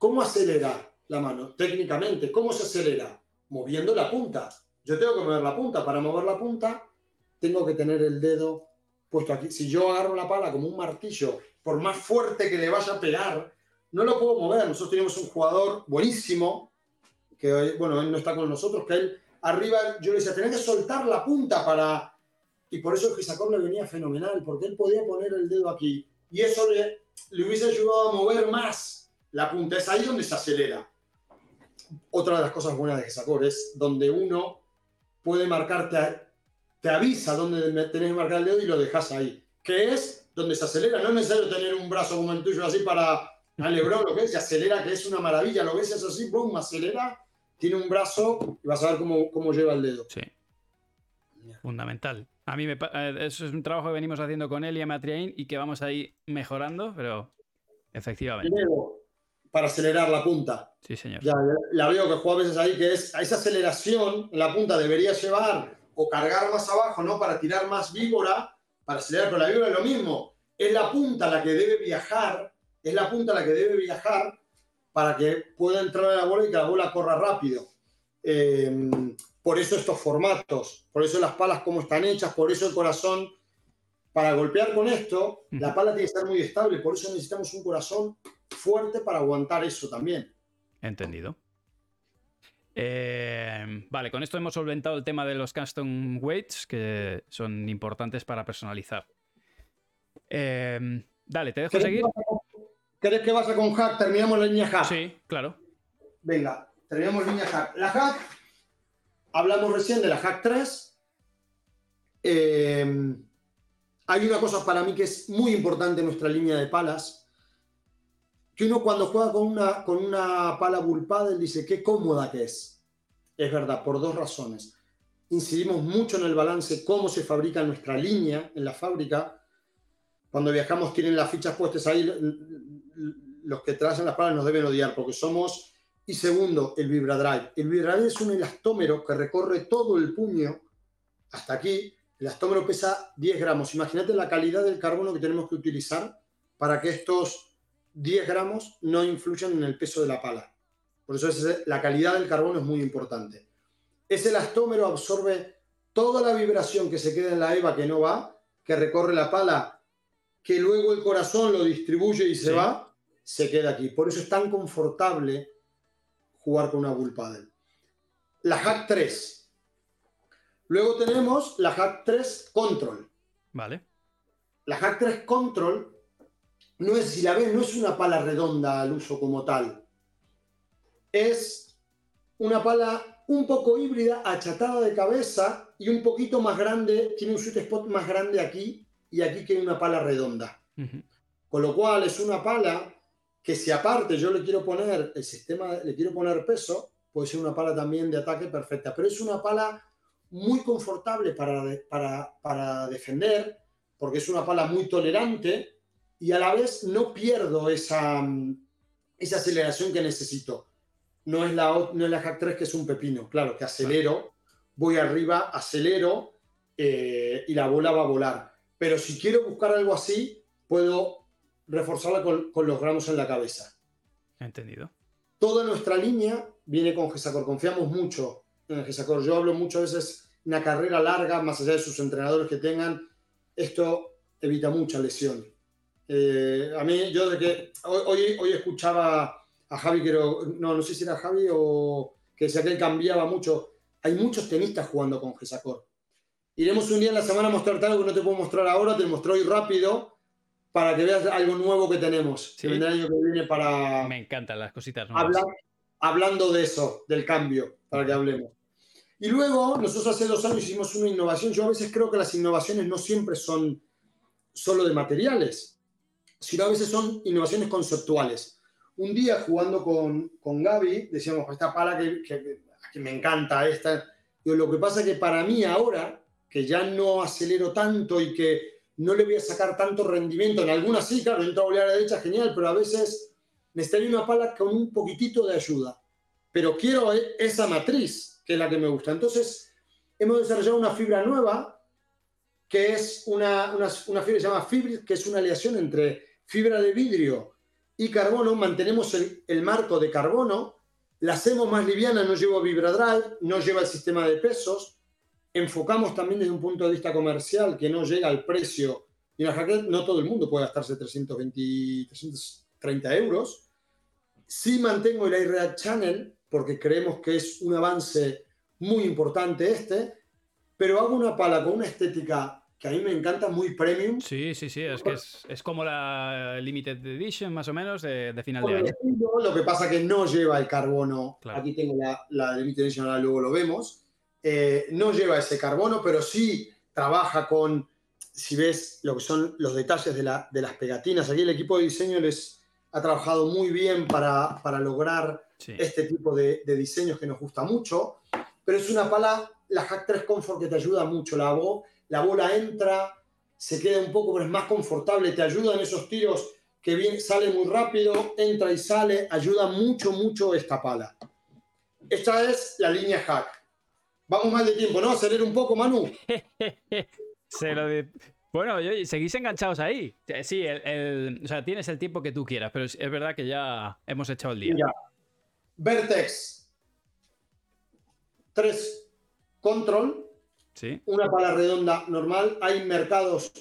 ¿Cómo acelera la mano? Técnicamente, ¿cómo se acelera? Moviendo la punta. Yo tengo que mover la punta. Para mover la punta, tengo que tener el dedo puesto aquí. Si yo agarro la pala como un martillo, por más fuerte que le vaya a pegar, no lo puedo mover. Nosotros tenemos un jugador buenísimo, que hoy, bueno, él no está con nosotros, que él arriba, yo le decía, tenés que soltar la punta para... Y por eso el Gisacón le venía fenomenal, porque él podía poner el dedo aquí. Y eso le, le hubiese ayudado a mover más la punta es ahí donde se acelera. Otra de las cosas buenas de Gesacor es donde uno puede marcarte, te avisa dónde tenés que marcar el dedo y lo dejas ahí. Que es donde se acelera. No es necesario tener un brazo como el tuyo así para a Lebron, lo que es, se acelera, que es una maravilla. Lo ves es así, boom, acelera, tiene un brazo y vas a ver cómo, cómo lleva el dedo. Sí. Fundamental. A mí me, eh, eso es un trabajo que venimos haciendo con él y a Matriain y que vamos ahí mejorando, pero efectivamente para acelerar la punta. Sí, señor. Ya, la veo que juega a veces ahí, que es a esa aceleración la punta debería llevar o cargar más abajo, ¿no? Para tirar más víbora, para acelerar, pero la víbora es lo mismo. Es la punta la que debe viajar, es la punta la que debe viajar para que pueda entrar en la bola y que la bola corra rápido. Em, por eso estos formatos, por eso las palas como están hechas, por eso el corazón, para golpear con esto, la pala tiene que estar muy estable, por eso necesitamos un corazón fuerte para aguantar eso también. Entendido. Eh, vale, con esto hemos solventado el tema de los custom weights que son importantes para personalizar. Eh, dale, te dejo seguir. ¿Crees que vas a con hack? Terminamos la línea hack. Sí, claro. Venga, terminamos línea hack. La hack, hablamos recién de la hack 3. Eh, hay una cosa para mí que es muy importante en nuestra línea de palas que uno cuando juega con una, con una pala bull dice qué cómoda que es. Es verdad, por dos razones. Incidimos mucho en el balance, cómo se fabrica nuestra línea en la fábrica. Cuando viajamos tienen las fichas puestas ahí, los que traen las palas nos deben odiar porque somos... Y segundo, el Vibradrive. El Vibradrive es un elastómero que recorre todo el puño hasta aquí. El elastómero pesa 10 gramos. Imagínate la calidad del carbono que tenemos que utilizar para que estos 10 gramos no influyen en el peso de la pala. Por eso la calidad del carbono es muy importante. Ese elastómero absorbe toda la vibración que se queda en la EVA que no va, que recorre la pala, que luego el corazón lo distribuye y se va, se queda aquí. Por eso es tan confortable jugar con una bull paddle. La Hack 3. Luego tenemos la Hack 3 Control. Vale. La Hack 3 Control no es, si la ves, no es una pala redonda al uso como tal. Es una pala un poco híbrida, achatada de cabeza y un poquito más grande, tiene un sweet spot más grande aquí y aquí que una pala redonda. Con lo cual es una pala que si aparte yo le quiero poner el sistema, le quiero poner peso, puede ser una pala también de ataque perfecta. Pero es una pala muy confortable para, para, para defender, porque es una pala muy tolerante y a la vez no pierdo esa, esa aceleración que necesito. No es, la, no es la Hack 3 que es un pepino, claro, que acelero, voy arriba, acelero eh, y la bola va a volar. Pero si quiero buscar algo así, puedo reforzarla con, con los gramos en la cabeza. Entendido. Toda nuestra línea viene con Gesacor. Confiamos mucho en Gesacor. Yo hablo muchas veces una carrera larga, más allá de sus entrenadores que tengan. Esto evita mucha lesión. Eh, a mí, yo de que hoy, hoy escuchaba a Javi, que no, no sé si era Javi o que decía que él cambiaba mucho. Hay muchos tenistas jugando con Gesacor. Iremos un día en la semana a mostrarte algo que no te puedo mostrar ahora, te muestro hoy rápido para que veas algo nuevo que tenemos. Sí. Que el año que viene para. Me encantan las cositas nuevas. Habla, hablando de eso, del cambio, para que hablemos. Y luego, nosotros hace dos años hicimos una innovación. Yo a veces creo que las innovaciones no siempre son solo de materiales, sino a veces son innovaciones conceptuales. Un día jugando con, con Gaby, decíamos, esta pala que, que, me encanta, esta. Y lo que pasa es que para mí ahora, que ya no acelero tanto y que no le voy a sacar tanto rendimiento, en algunas sí, claro, entro a a la derecha, genial, pero a veces necesitaría una pala con un poquitito de ayuda. Pero quiero esa matriz, que es la que me gusta. Entonces, hemos desarrollado una fibra nueva, que es una, una, una fibra que se llama Fibris, que es una aleación entre fibra de vidrio y carbono. Mantenemos el, marco de carbono, la hacemos más liviana, no lleva vibradrive, no lleva el sistema de pesos. Enfocamos también desde un punto de vista comercial que no llega al precio. Y la Hackett no todo el mundo puede gastarse 320, 330 euros. Sí mantengo el Air Channel porque creemos que es un avance muy importante este, pero hago una pala con una estética que a mí me encanta, muy premium. Sí, sí, sí, es que es, es como la Limited Edition más o menos de, de final de año. Estilo, lo que pasa que no lleva el carbono, claro. aquí tengo la, la Limited Edition, ahora luego lo vemos, eh, no lleva ese carbono, pero sí trabaja con, si ves lo que son los detalles de, la, de las pegatinas, aquí el equipo de diseño les ha trabajado muy bien para, para lograr sí. este tipo de, de, diseños que nos gusta mucho, pero es una pala, la Hack 3 Comfort que te ayuda mucho, la, bo, la bola entra, se queda un poco, pero es más confortable, te ayuda en esos tiros que bien, sale muy rápido, entra y sale, ayuda mucho, mucho esta pala. Esta es la línea Hack. Vamos mal de tiempo, ¿no? Acelerar un poco, Manu. Se lo de... Bueno, yo, seguís enganchados ahí. Sí, el, el, o sea, tienes el tiempo que tú quieras, pero es, es verdad que ya hemos echado el día. Mira, Vertex 3 Control, ¿Sí? una pala redonda normal. Hay mercados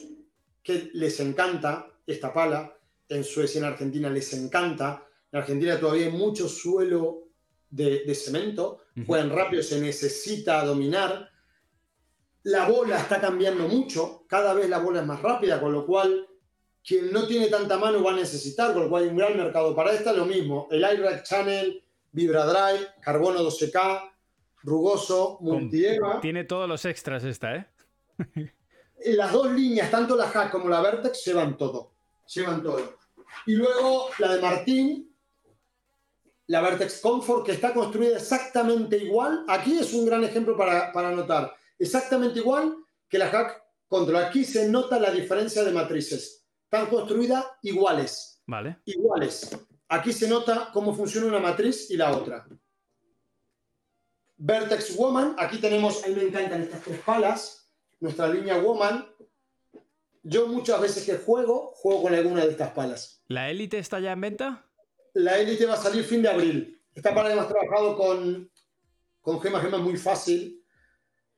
que les encanta esta pala. En Suecia, en Argentina les encanta. En Argentina todavía hay mucho suelo de, de cemento. Uh -huh. Juegan rápido, se necesita dominar. La bola está cambiando mucho. Cada vez la bola es más rápida, con lo cual quien no tiene tanta mano va a necesitar, con lo cual hay un gran mercado. Para esta lo mismo. El iRack Channel, VibraDrive, carbono 12K, rugoso, multieva. Tiene todos los extras esta, ¿eh? Las dos líneas, tanto la Hack como la Vertex, llevan todo. Llevan todo. Y luego la de Martín, la Vertex Comfort, que está construida exactamente igual. Aquí es un gran ejemplo para, para notar. Exactamente igual que la Hack Control. Aquí se nota la diferencia de matrices. Están construidas iguales. Vale. Iguales. Aquí se nota cómo funciona una matriz y la otra. Vertex Woman, aquí tenemos, a mí me encantan estas tres palas, nuestra línea Woman. Yo muchas veces que juego, juego con alguna de estas palas. ¿La Elite está ya en venta? La Elite va a salir fin de abril. Esta pala hemos trabajado con, con Gema, Gema es muy fácil.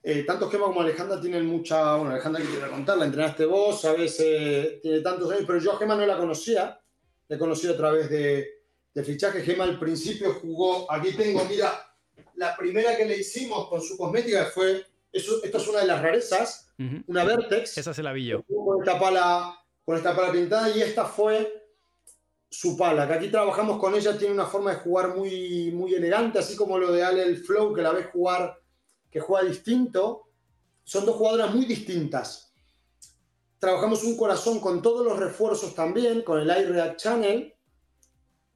Eh, tanto Gema como Alejandra tienen mucha... Bueno, Alejandra que quiero contar, la entrenaste vos, sabes, eh, tiene tantos años, pero yo a Gema no la conocía. La he conocido a través de, de fichaje. Gema al principio jugó, aquí tengo, mira, la primera que le hicimos con su cosmética fue, eso, esta es una de las rarezas, uh -huh. una Vertex. Esa se la vi yo. Con esta, pala, con esta pala pintada y esta fue su pala, que aquí trabajamos con ella, tiene una forma de jugar muy, muy elegante, así como lo de Ale el Flow, que la ves jugar, que juega distinto. Son dos jugadoras muy distintas. trabajamos un corazón con todos los refuerzos también, con el iReact Channel,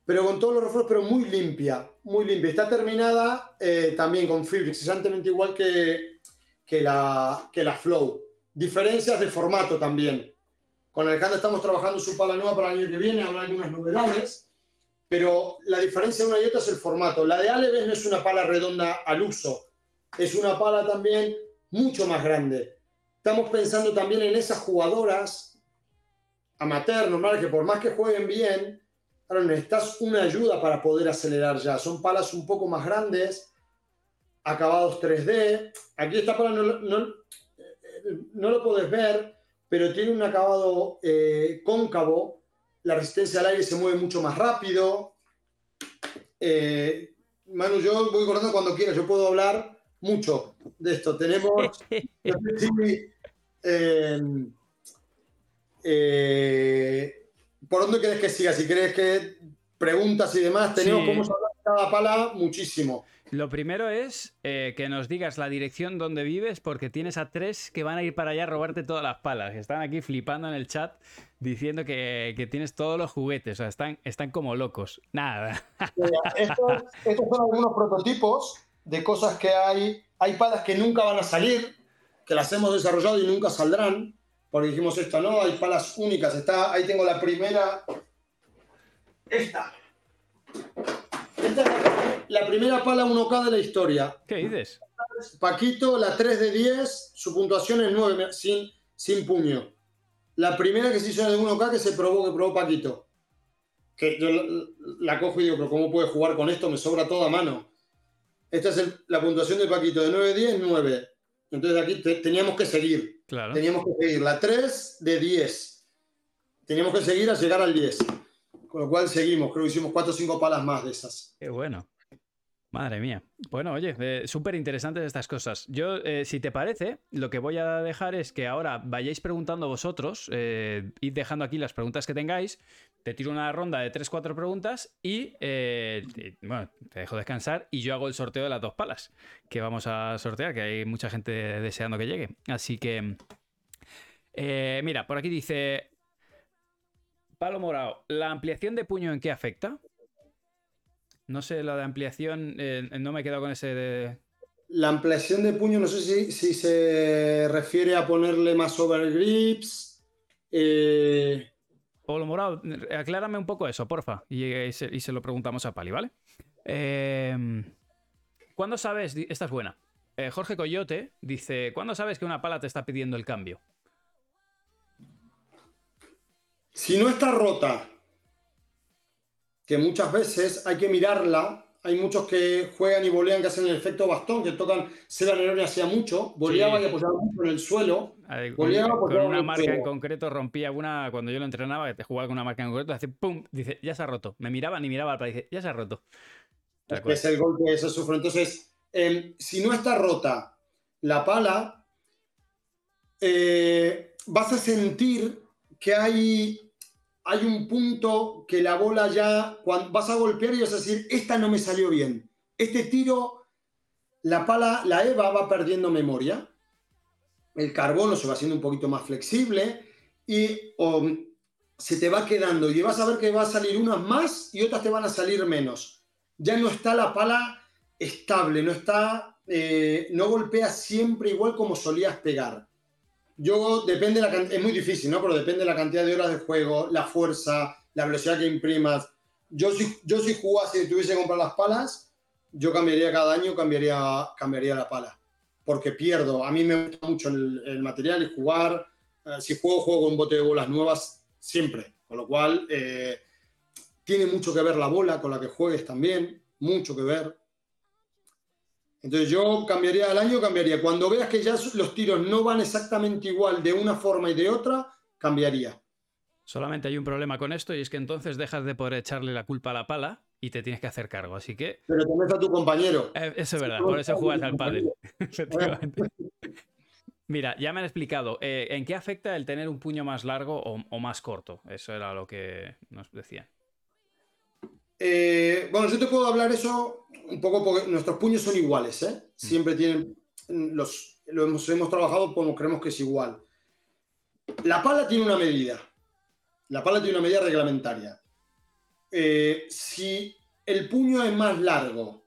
pero con todos los refuerzos, pero muy limpia, muy limpia. Está terminada eh, también con fibra, exactamente igual que, que, la, que la Flow. Diferencias de formato también. Con Alejandro estamos trabajando su pala nueva para el año que viene, habrá algunas novedades, pero la diferencia de una y otra es el formato. La de Aleves no es una pala redonda al uso, es una pala también mucho más grande. Estamos pensando también en esas jugadoras amateur, normal, que por más que jueguen bien, ahora necesitas una ayuda para poder acelerar ya. Son palas un poco más grandes, acabados 3D. Aquí esta pala no, no, no lo puedes ver, pero tiene un acabado eh, cóncavo, la resistencia al aire se mueve mucho más rápido. Eh, Manu, yo voy corriendo cuando quieras, yo puedo hablar mucho de esto. Tenemos... Eh, ¿Por dónde quieres que siga? Si crees que preguntas y demás, tenemos como hablar de cada pala muchísimo. Lo primero es eh, que nos digas la dirección donde vives, porque tienes a tres que van a ir para allá a robarte todas las palas. Están aquí flipando en el chat diciendo que, tienes todos los juguetes. O sea, están, están como locos. Nada. Estos, son algunos prototipos de cosas que hay. Hay palas que nunca van a salir, que las hemos desarrollado y nunca saldrán. Porque dijimos esto, ¿no? Hay palas únicas. Está, ahí tengo la primera. Esta. Esta es la la primera pala 1K de la historia. ¿Qué dices? Paquito, la 3 de 10, su puntuación es 9, sin, sin puño. La primera que se hizo de 1K que se probó, que probó Paquito. Que yo la, cojo y digo, pero ¿cómo puede jugar con esto? Me sobra toda mano. Esta es la puntuación de Paquito, de 9 de 10, 9. Entonces aquí teníamos que seguir. Claro. Teníamos que seguir. La 3 de 10. Teníamos que seguir a llegar al 10. Con lo cual seguimos. Creo que hicimos 4 o 5 palas más de esas. Qué bueno. Madre mía. Bueno, oye, eh, súper interesantes estas cosas. Yo, eh, si te parece, lo que voy a dejar es que ahora vayáis preguntando vosotros, eh, id dejando aquí las preguntas que tengáis, te tiro una ronda de 3-4 preguntas y, bueno, te dejo descansar y yo hago el sorteo de las dos palas que vamos a sortear, que hay mucha gente deseando que llegue. Así que, mira, por aquí dice... Palo Morado, ¿la ampliación de puño en qué afecta? No sé, la de ampliación, eh, no me he quedado con ese de... La ampliación de puño, no sé si, si se refiere a ponerle más overgrips. Eh... Polo Morado, aclárame un poco eso, porfa. Y, se, lo preguntamos a Pali, ¿vale? Eh, ¿Cuándo sabes? Esta es buena. Eh, Jorge Coyote dice: ¿Cuándo sabes que una pala te está pidiendo el cambio? Si no está rota que muchas veces hay que mirarla. Hay muchos que juegan y volean que hacen el efecto bastón, que tocan Seba Nerone hacía mucho, boleaba y apoyaba mucho en el suelo. Con, una marca en concreto rompía una, cuando yo lo entrenaba, que te jugaba con una marca en concreto, hace pum, dice, ya se ha roto. Me miraba ni miraba para dice, ya se ha roto. Es el golpe que se sufre. Entonces, em, si no está rota la pala, eh, vas a sentir que hay hay un punto que la bola ya, cuando vas a golpear y vas a decir, esta no me salió bien. Este tiro, la pala, la EVA va perdiendo memoria, el carbono se va haciendo un poquito más flexible y se te va quedando y vas a ver que va a salir unas más y otras te van a salir menos. Ya no está la pala estable, no está, eh, no golpea siempre igual como solías pegar. Yo depende la es muy difícil, ¿no? Pero depende de la cantidad de horas de juego, la fuerza, la velocidad que imprimas. Yo si, yo si jugase y tuviese que comprar las palas, yo cambiaría cada año, cambiaría, cambiaría la pala. Porque pierdo. A mí me gusta mucho el, material y jugar. Eh, si juego, juego con bote de bolas nuevas siempre. Con lo cual, eh, tiene mucho que ver la bola con la que juegues también. Mucho que ver. Entonces yo cambiaría al año, cambiaría. Cuando veas que ya los tiros no van exactamente igual de una forma y de otra, cambiaría. Solamente hay un problema con esto y es que entonces dejas de poder echarle la culpa a la pala y te tienes que hacer cargo. Así que. Pero te a tu compañero. Eh, eso es verdad, por eso juegas al pádel. Efectivamente. Mira, ya me han explicado. Eh, ¿En qué afecta el tener un puño más largo o más corto? Eso era lo que nos decían. Eh, bueno, yo te puedo hablar eso un poco porque nuestros puños son iguales, ¿eh? Siempre tienen, los, lo hemos, hemos trabajado como creemos que es igual. la pala tiene una medida. La pala tiene una medida reglamentaria. Eh, si el puño es más largo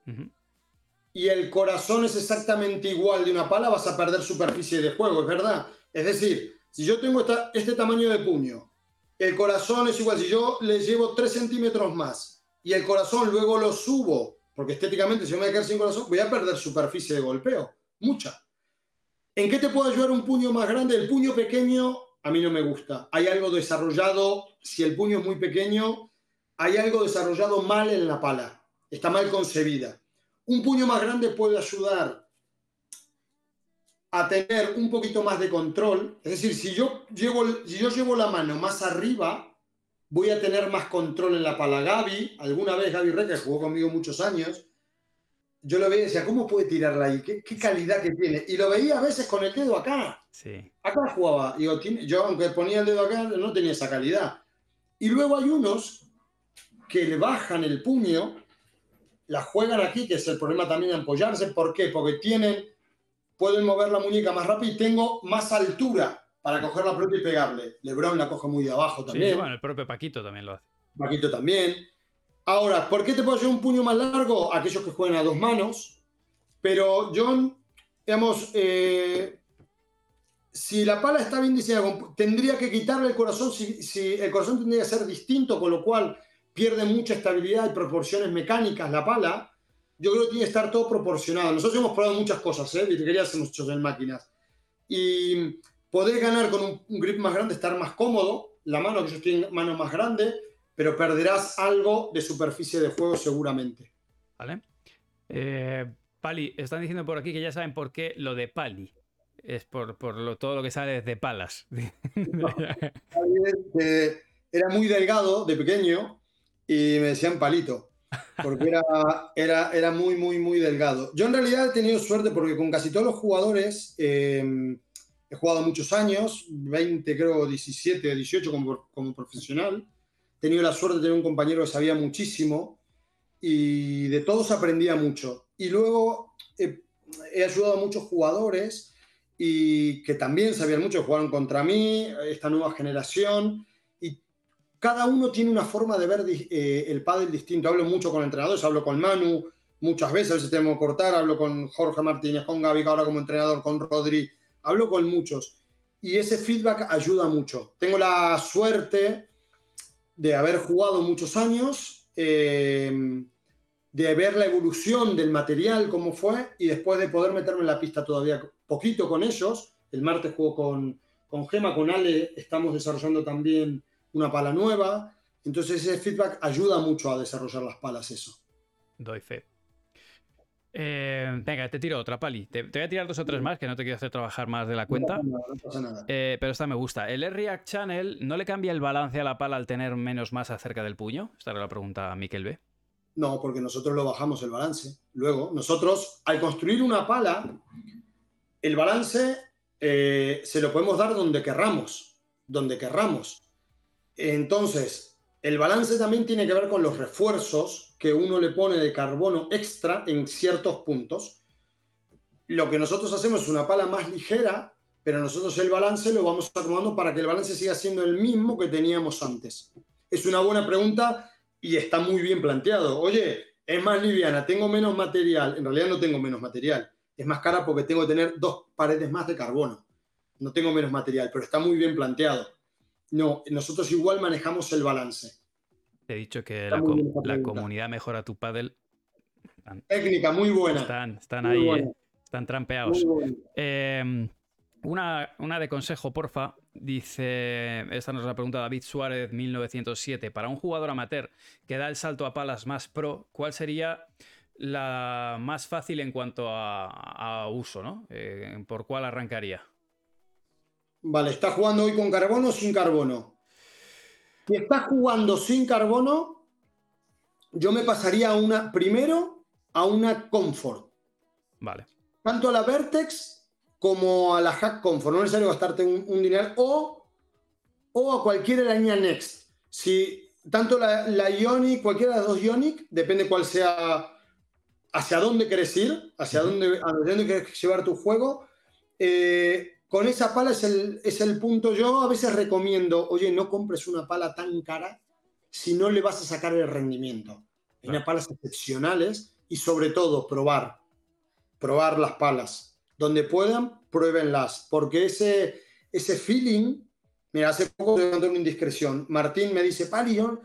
y el corazón es exactamente igual de una pala, vas a perder superficie de juego, es verdad. Es decir, si yo tengo este tamaño de puño, el corazón es igual, si yo le llevo 3 centímetros más y el corazón luego lo subo, porque estéticamente si yo me voy a quedar sin corazón, voy a perder superficie de golpeo, mucha. ¿En qué te puede ayudar un puño más grande? El puño pequeño a mí no me gusta. Hay algo desarrollado, si el puño es muy pequeño, hay algo desarrollado mal en la pala, está mal concebida. Un puño más grande puede ayudar a tener un poquito más de control. Es decir, si yo llevo, si yo llevo la mano más arriba, voy a tener más control en la pala. Gaby, alguna vez Gaby Reque, jugó conmigo muchos años, yo lo veía y decía, ¿cómo puede tirarla ahí? ¿Qué, calidad que tiene? Y lo veía a veces con el dedo acá. Sí. Acá jugaba. Digo, yo, aunque ponía el dedo acá, no tenía esa calidad. Y luego hay unos que le bajan el puño, la juegan aquí, que es el problema también de apoyarse. ¿Por qué? Porque tienen, pueden mover la muñeca más rápido y tengo más altura para coger la pelota y pegarle. Lebron la coge muy de abajo también. Sí, bueno, el propio Paquito también lo hace. Paquito también. Ahora, ¿por qué te puedo hacer un puño más largo? Aquellos que juegan a dos manos. Pero John, digamos, eh, si la pala está bien diseñada, tendría que quitarle el corazón, si, si, el corazón tendría que ser distinto, con lo cual pierde mucha estabilidad y proporciones mecánicas la pala. Yo creo que tiene que estar todo proporcionado. Nosotros hemos probado muchas cosas, ¿eh? hemos muchos en máquinas. Y poder ganar con un, grip más grande, estar más cómodo, la mano, que yo estoy en mano más grande, pero perderás algo de superficie de juego seguramente. Vale. Eh, Pali, están diciendo por aquí que ya saben por qué lo de Pali. Es por, todo lo que sale de palas. era muy delgado de pequeño y me decían palito, porque era, era, era muy, muy, muy delgado. Yo en realidad he tenido suerte porque con casi todos los jugadores eh, he jugado muchos años, 20, creo, 17, 18 como, como profesional he tenido la suerte de tener un compañero que sabía muchísimo y de todos aprendía mucho. Y luego he, ayudado a muchos jugadores y que también sabían mucho, jugaron contra mí, esta nueva generación, cada uno tiene una forma de ver eh, el pádel distinto. Hablo mucho con entrenadores, hablo con Manu, muchas veces, a veces tenemos que cortar, hablo con Jorge Martínez, con Gaby, ahora como entrenador, con Rodri, hablo con muchos. Y ese feedback ayuda mucho. Tengo la suerte de haber jugado muchos años, eh, de ver la evolución del material, cómo fue, y después de poder meterme en la pista todavía poquito con ellos. El martes juego con, con Gema, con Ale, estamos desarrollando también una pala nueva. Entonces ese feedback ayuda mucho a desarrollar las palas, eso. Doy fe. Eh, venga, te tiro otra, Pali. Te, voy a tirar dos o tres más, que no te quiero hacer trabajar más de la cuenta. Eh, pero esta me gusta. ¿El R-React Channel no le cambia el balance a la pala al tener menos masa cerca del puño? Esta era la pregunta a Miquel B. No, porque nosotros lo bajamos el balance. Luego, nosotros, al construir una pala, el balance eh, se lo podemos dar donde querramos. Donde querramos. Entonces, el balance también tiene que ver con los refuerzos que uno le pone de carbono extra en ciertos puntos. Lo que nosotros hacemos es una pala más ligera, pero nosotros el balance lo vamos acomodando para que el balance siga siendo el mismo que teníamos antes. Es una buena pregunta y está muy bien planteado. Oye, es más liviana, tengo menos material. En realidad no tengo menos material. Es más cara porque tengo que tener dos paredes más de carbono. No tengo menos material, pero está muy bien planteado. No, nosotros igual manejamos el balance. Te he dicho que la, comunidad mejora tu paddle. Técnica muy buena. Están, ahí, eh, están trampeados. Em, una, una, de consejo, porfa. Dice, esta nos la pregunta David Suárez, 1907. Para un jugador amateur que da el salto a palas más pro, ¿cuál sería la más fácil en cuanto a, uso? ¿no? Eh, ¿Por cuál arrancaría? Vale, ¿está jugando hoy con carbono o sin carbono? Si estás jugando sin carbono, yo me pasaría a una, primero a una Comfort. Vale. Tanto a la Vertex como a la Hack Comfort. No es necesario gastarte un, dinero. O, o a cualquier línea Next. Si tanto la, la, Ionic, cualquiera de las dos Ionic, depende cuál sea, hacia dónde quieres ir, hacia dónde, a dónde quieres llevar tu juego. Eh, con esa pala es el, es el punto. Yo a veces recomiendo, oye, no compres una pala tan cara si no le vas a sacar el rendimiento. Hay unas palas excepcionales y sobre todo probar, probar las palas. Donde puedan, pruébenlas, porque ese, ese feeling, mira, hace poco te una indiscreción. Martín me dice, Palion,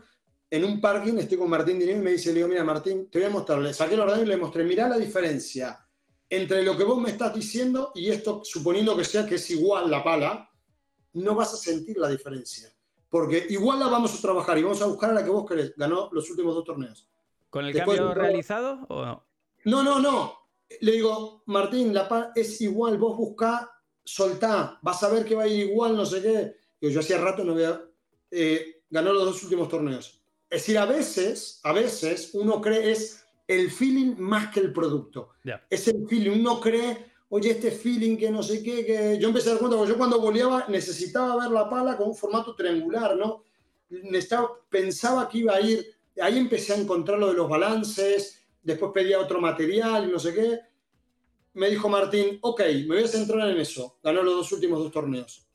en un parking, estoy con Martín Dinero y me dice, le digo, mira, Martín, te voy a mostrar, le saqué el ordenador y le mostré, mira la diferencia entre lo que vos me estás diciendo y esto, suponiendo que sea que es igual la pala, no vas a sentir la diferencia. Porque igual la vamos a trabajar y vamos a buscar a la que vos querés. Ganó los últimos dos torneos. ¿Con el cambio realizado o no? No, no, no. Le digo, Martín, la pala es igual, vos buscá, soltá, vas a ver que va a ir igual, no sé qué. Yo, yo hacía rato no había... Eh, ganó los dos últimos torneos. Es decir, a veces, a veces uno cree es el feeling más que el producto. Es el feeling. Uno cree, oye, este feeling que no sé qué, que yo empecé a dar cuenta, porque yo cuando boleaba necesitaba ver la pala con un formato triangular, ¿no? Necesitaba, pensaba que iba a ir, ahí empecé a encontrar lo de los balances, después pedía otro material y no sé qué. Me dijo Martín, ok, me voy a centrar en eso. Ganó los dos últimos dos torneos.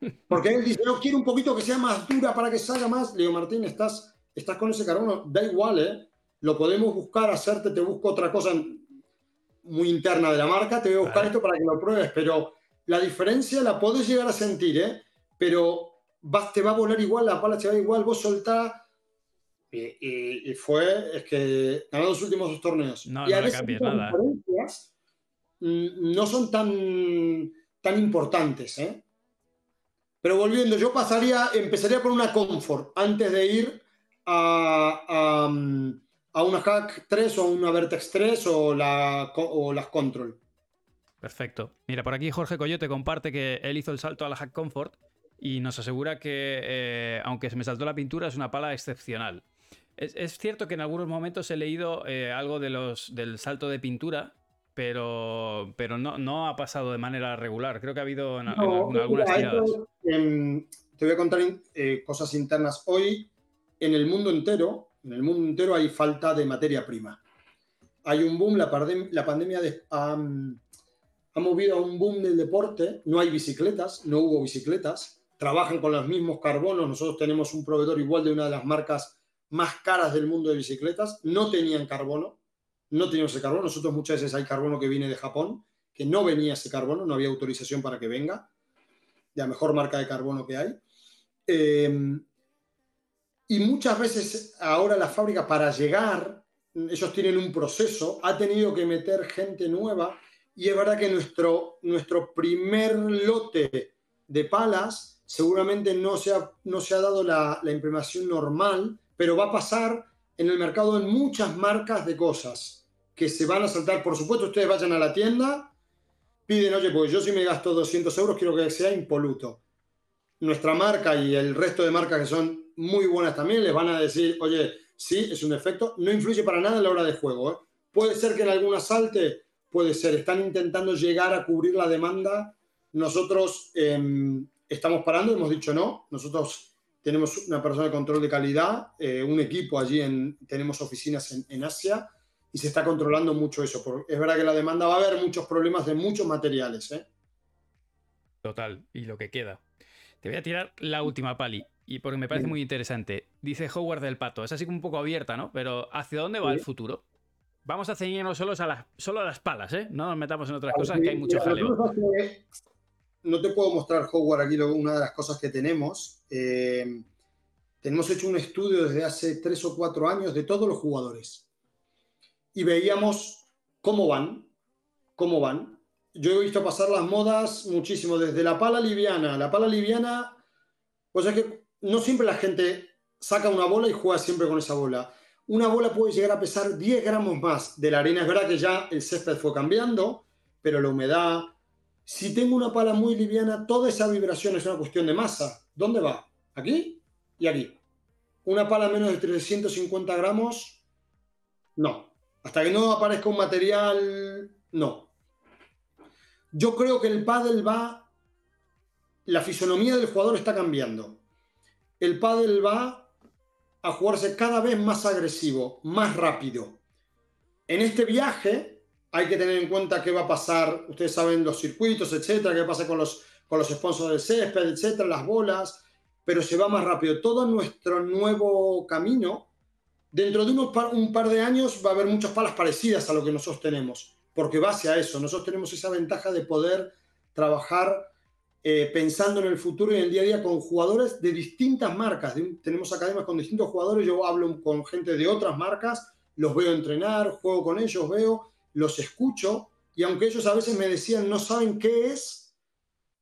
Porque él dice, yo quiero un poquito que sea más dura para que salga más. Le digo, Martín, estás, estás con ese carbono, da igual, ¿eh? Lo podemos buscar, hacerte, te busco otra cosa muy interna de la marca, te voy a buscar esto para que lo pruebes, pero la diferencia la podés llegar a sentir, ¿eh? pero vas, te va a volar igual, la pala te va igual, vos soltás. Y, fue, es que ganó los últimos dos torneos. No, y a veces nada. Mm, no son tan, tan importantes, ¿eh? Pero volviendo, yo pasaría, empezaría por una Comfort antes de ir a, mm, a una Hack 3 o una Vertex 3 o, la, o las Control. Perfecto. Mira, por aquí Jorge Coyote comparte que él hizo el salto a la Hack Comfort y nos asegura que, eh, aunque se me saltó la pintura, es una pala excepcional. Es, cierto que en algunos momentos he leído eh, algo de los, del salto de pintura, pero, pero no, no, ha pasado de manera regular. Creo que ha habido en, algunas tiradas. Em, te voy a contar eh, cosas internas. Hoy, en el mundo entero, en el mundo entero hay falta de materia prima. Hay un boom, la, pandemia ha, movido a un boom del deporte, no hay bicicletas, no hubo bicicletas, trabajan con los mismos carbonos, nosotros tenemos un proveedor igual de una de las marcas más caras del mundo de bicicletas, no tenían carbono, no teníamos ese carbono, nosotros muchas veces hay carbono que viene de Japón, que no venía ese carbono, no había autorización para que venga, la mejor marca de carbono que hay. Eh, y muchas veces ahora la fábrica para llegar, ellos tienen un proceso, ha tenido que meter gente nueva y es verdad que nuestro, nuestro primer lote de palas seguramente no se ha, no se ha dado la, la imprimación normal, pero va a pasar en el mercado en muchas marcas de cosas que se van a saltar. Por supuesto, ustedes vayan a la tienda, piden, oye, pues yo si me gasto 200 euros quiero que sea impoluto. Nuestra marca y el resto de marcas que son muy buenas también, les van a decir, oye, sí, es un efecto, no influye para nada en la hora de juego. ¿eh? Puede ser que en alguna salte, puede ser, están intentando llegar a cubrir la demanda. Nosotros em, estamos parando, hemos dicho no, nosotros tenemos una persona de control de calidad, eh, un equipo allí, en, tenemos oficinas en, Asia y se está controlando mucho eso. Porque es verdad que la demanda va a haber muchos problemas de muchos materiales. ¿eh? Total, y lo que queda. Te voy a tirar la última, Pali. Y porque me parece muy interesante. Dice Howard del Pato, es así como un poco abierta, ¿no? Pero ¿hacia dónde va el futuro? Vamos a ceñirnos solo a, las, solo a las palas, ¿eh? No nos metamos en otras cosas que hay mucho jaleo. No te puedo mostrar, Howard, aquí una de las cosas que tenemos. Eh, tenemos hecho un estudio desde hace tres o cuatro años de todos los jugadores. Y veíamos cómo van, cómo van. Yo he visto pasar las modas muchísimo, desde la pala liviana. La pala liviana, pues es que no siempre la gente saca una bola y juega siempre con esa bola. Una bola puede llegar a pesar 10 gramos más de la arena. Es verdad que ya el césped fue cambiando, pero la humedad. Si tengo una pala muy liviana, toda esa vibración es una cuestión de masa. ¿Dónde va? Aquí y aquí. Una pala menos de 350 gramos, no. Hasta que no aparezca un material, no. Yo creo que el pádel va, la fisonomía del jugador está cambiando el pádel va a jugarse cada vez más agresivo, más rápido. En este viaje hay que tener en cuenta qué va a pasar, ustedes saben los circuitos, etcétera, qué pasa con los, con los sponsors del césped, etcétera, las bolas, pero se va más rápido. Todo nuestro nuevo camino, dentro de unos un par de años va a haber muchas palas parecidas a lo que nosotros tenemos, porque va hacia eso. Nosotros tenemos esa ventaja de poder trabajar eh, pensando en el futuro y en el día a día con jugadores de distintas marcas. tenemos academias con distintos jugadores, yo hablo con gente de otras marcas, los veo entrenar, juego con ellos, veo, los escucho, y aunque ellos a veces me decían no saben qué es,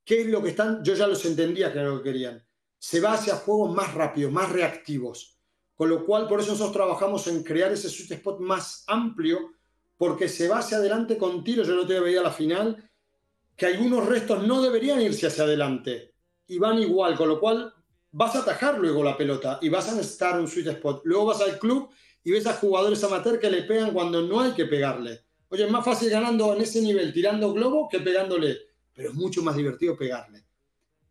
qué es lo que están, yo ya los entendía que era lo que querían. Se va hacia juegos más rápidos, más reactivos. Con lo cual, por eso nosotros trabajamos en crear ese sweet spot más amplio, porque se va hacia adelante con tiros. Yo no te veía la final que algunos restos no deberían irse hacia adelante y van igual, con lo cual vas a atajar luego la pelota y vas a necesitar un sweet spot. Luego vas al club y ves a jugadores amateur que le pegan cuando no hay que pegarle. Oye, es más fácil ganando en ese nivel tirando globo que pegándole, pero es mucho más divertido pegarle.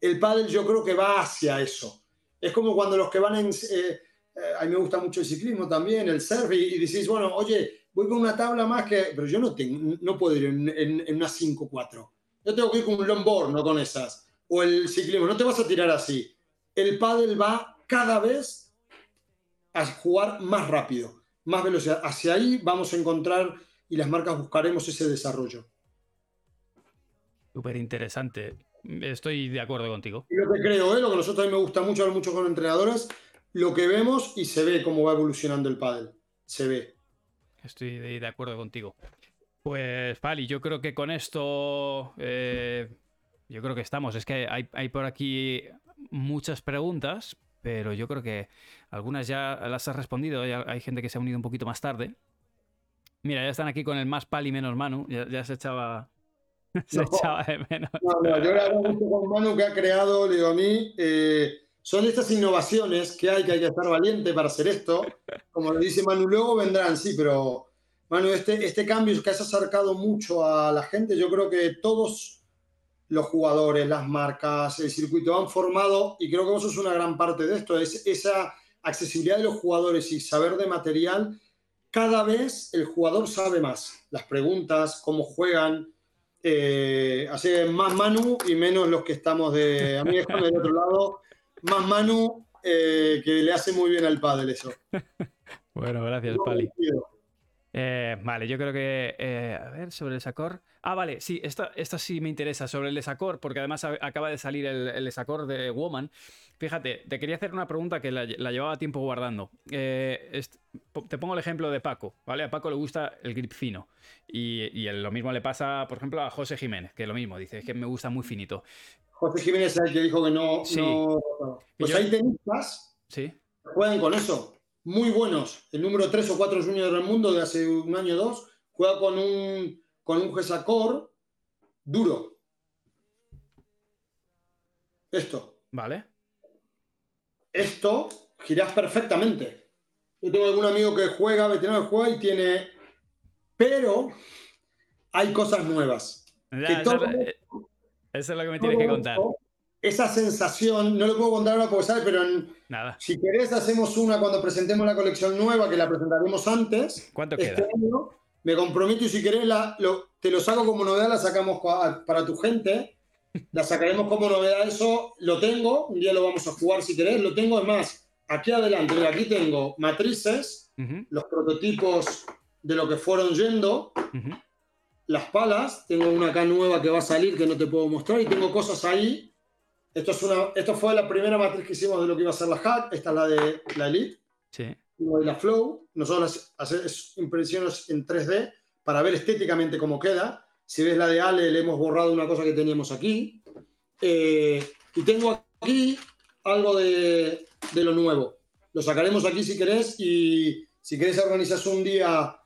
El pádel yo creo que va hacia eso. Es como cuando los que van en... Eh, eh, a mí me gusta mucho el ciclismo también, el surf, y, decís, bueno, oye, voy con una tabla más que... Pero yo no, tengo, no puedo ir en, en una 5-4 yo tengo que ir con un longboard, no con esas. O el ciclismo, no te vas a tirar así. El pádel va cada vez a jugar más rápido, más velocidad. Hacia ahí vamos a encontrar y las marcas buscaremos ese desarrollo. Súper interesante. Estoy de acuerdo contigo. lo que creo, ¿eh? lo que a nosotros a mí me gusta mucho, hablar mucho con entrenadores, lo que vemos y se ve cómo va evolucionando el pádel. Se ve. Estoy de acuerdo contigo. Pues, Pali, yo creo que con esto. Eh, yo creo que estamos. Es que hay, por aquí muchas preguntas, pero yo creo que algunas ya las has respondido. hay gente que se ha unido un poquito más tarde. Mira, ya están aquí con el más Pali menos Manu. Ya, se echaba. Se echaba de menos. No, no, yo le mucho con Manu que ha creado, le digo a mí. Eh, son estas innovaciones que hay que hay que estar valiente para hacer esto. Como le dice Manu, luego vendrán, sí, pero bueno, este, este cambio que has acercado mucho a la gente, yo creo que todos los jugadores, las marcas, el circuito han formado, y creo que eso es una gran parte de esto, es esa accesibilidad de los jugadores y saber de material. Cada vez el jugador sabe más, las preguntas, cómo juegan, eh, así más Manu y menos los que estamos de a mí del otro lado, más Manu eh, que le hace muy bien al padre eso. Bueno, gracias, Pali. Eh, vale, yo creo que. Eh, a ver, sobre el Sacor. Ah, vale, sí, esta, sí me interesa sobre el Sacor, porque además acaba de salir el, el Sacor de Woman. Fíjate, te quería hacer una pregunta que la, llevaba tiempo guardando. Eh, te pongo el ejemplo de Paco, ¿vale? A Paco le gusta el grip fino. Y, lo mismo le pasa, por ejemplo, a José Jiménez, que lo mismo, dice, es que me gusta muy finito. José Jiménez es el que dijo que no. Sí. Pues hay tenistas sí. que juegan con eso muy buenos. El número 3 o 4 junior del mundo de hace un año o dos juega con un, con un Gesacor duro. Esto. Vale. Esto girás perfectamente. Yo tengo algún amigo que juega, veterano que juega y tiene. Pero hay cosas nuevas. Eso, es lo que me tienes que contar. esa sensación, no lo puedo contar ahora porque sabes, pero Nada. si querés hacemos una cuando presentemos la colección nueva, que la presentaremos antes. ¿Cuánto este queda? me comprometo y si querés la, te lo saco como novedad, la sacamos para tu gente, la sacaremos como novedad, eso lo tengo, un día lo vamos a jugar si querés, lo tengo, es más, aquí adelante, mira, aquí tengo matrices, los prototipos de lo que fueron yendo, las palas, tengo una acá nueva que va a salir que no te puedo mostrar y tengo cosas ahí esto, es una, esto fue la primera matriz que hicimos de lo que iba a ser la Hack. Esta es la de la Elite. Sí. Y la Flow. Nosotros hacemos impresiones en 3D para ver estéticamente cómo queda. Si ves la de Ale, le hemos borrado una cosa que teníamos aquí. Eh, y tengo aquí algo de, de, lo nuevo. Lo sacaremos aquí si querés y si querés organizas un día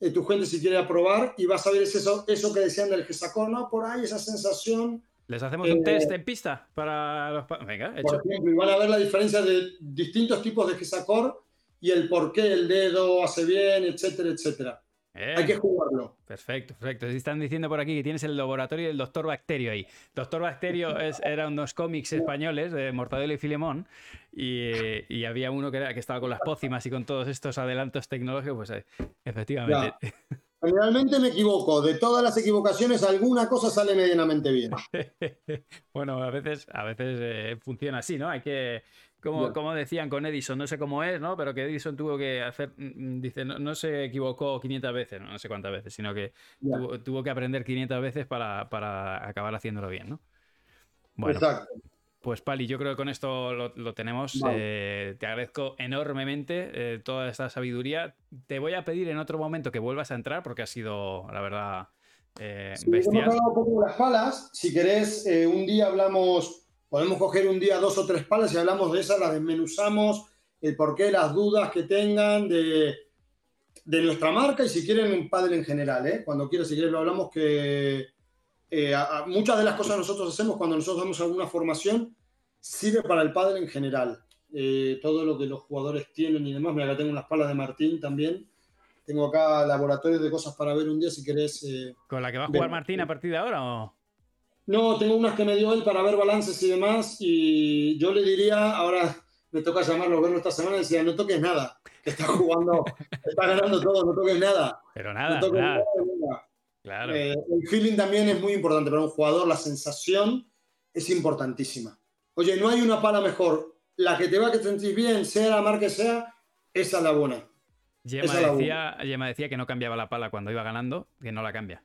eh, tu gente si quiere probar y vas a ver eso, eso que decían del que sacó, ¿no? Por ahí esa sensación ¿Les hacemos un test en pista para los... Venga, hecho. Por ejemplo, y van a ver la diferencia de distintos tipos de Gesacor y el por qué el dedo hace bien, etcétera, etcétera. Hay que jugarlo. Perfecto, perfecto. Están diciendo por aquí que tienes el laboratorio del Doctor Bacterio ahí. Doctor Bacterio es, eran unos cómics españoles de Mortadelo y Filemón y, había uno que, que, estaba con las pócimas y con todos estos adelantos tecnológicos, pues eh, efectivamente. Generalmente me equivoco. De todas las equivocaciones, alguna cosa sale medianamente bien. bueno, a veces, a veces eh, funciona así, ¿no? Hay que, como, como, decían con Edison, no sé cómo es, ¿no? Pero que Edison tuvo que hacer, mm, mm, dice, no, se equivocó 500 veces, no, sé cuántas veces, sino que tuvo, que aprender 500 veces para, para acabar haciéndolo bien, ¿no? Bueno, Exacto. Pues Pali, yo creo que con esto lo, tenemos. Eh, te agradezco enormemente eh, toda esta sabiduría. Te voy a pedir en otro momento que vuelvas a entrar porque ha sido, la verdad, eh, bestial. un poco las palas. Si querés, eh, un día hablamos, podemos coger un día dos o tres palas y hablamos de esas, las desmenuzamos, el porqué, las dudas que tengan de, de nuestra marca y si quieren un padre en general. Cuando quieras, si quieres, lo hablamos que eh, muchas de las cosas que nosotros hacemos cuando nosotros damos alguna formación sirve para el padre en general. Eh, todo lo que los jugadores tienen y demás. Mira, acá tengo unas palas de Martín también. Tengo acá laboratorios de cosas para ver un día si querés. Eh, ¿Con la que va a jugar Martín a partir de ahora o...? No, tengo unas que me dio él para ver balances y demás. Y yo le diría, ahora me toca llamarlo, verlo esta semana, y decía, no toques nada, que está jugando, está ganando todo, no toques nada. Pero nada, nada. Eh, el feeling también es muy importante para un jugador, la sensación es importantísima. Oye, no hay una pala mejor. La que te va a que te sentís bien, sea la marca que sea, esa es la buena. Decía, decía que no cambiaba la pala cuando iba ganando, que no la cambia.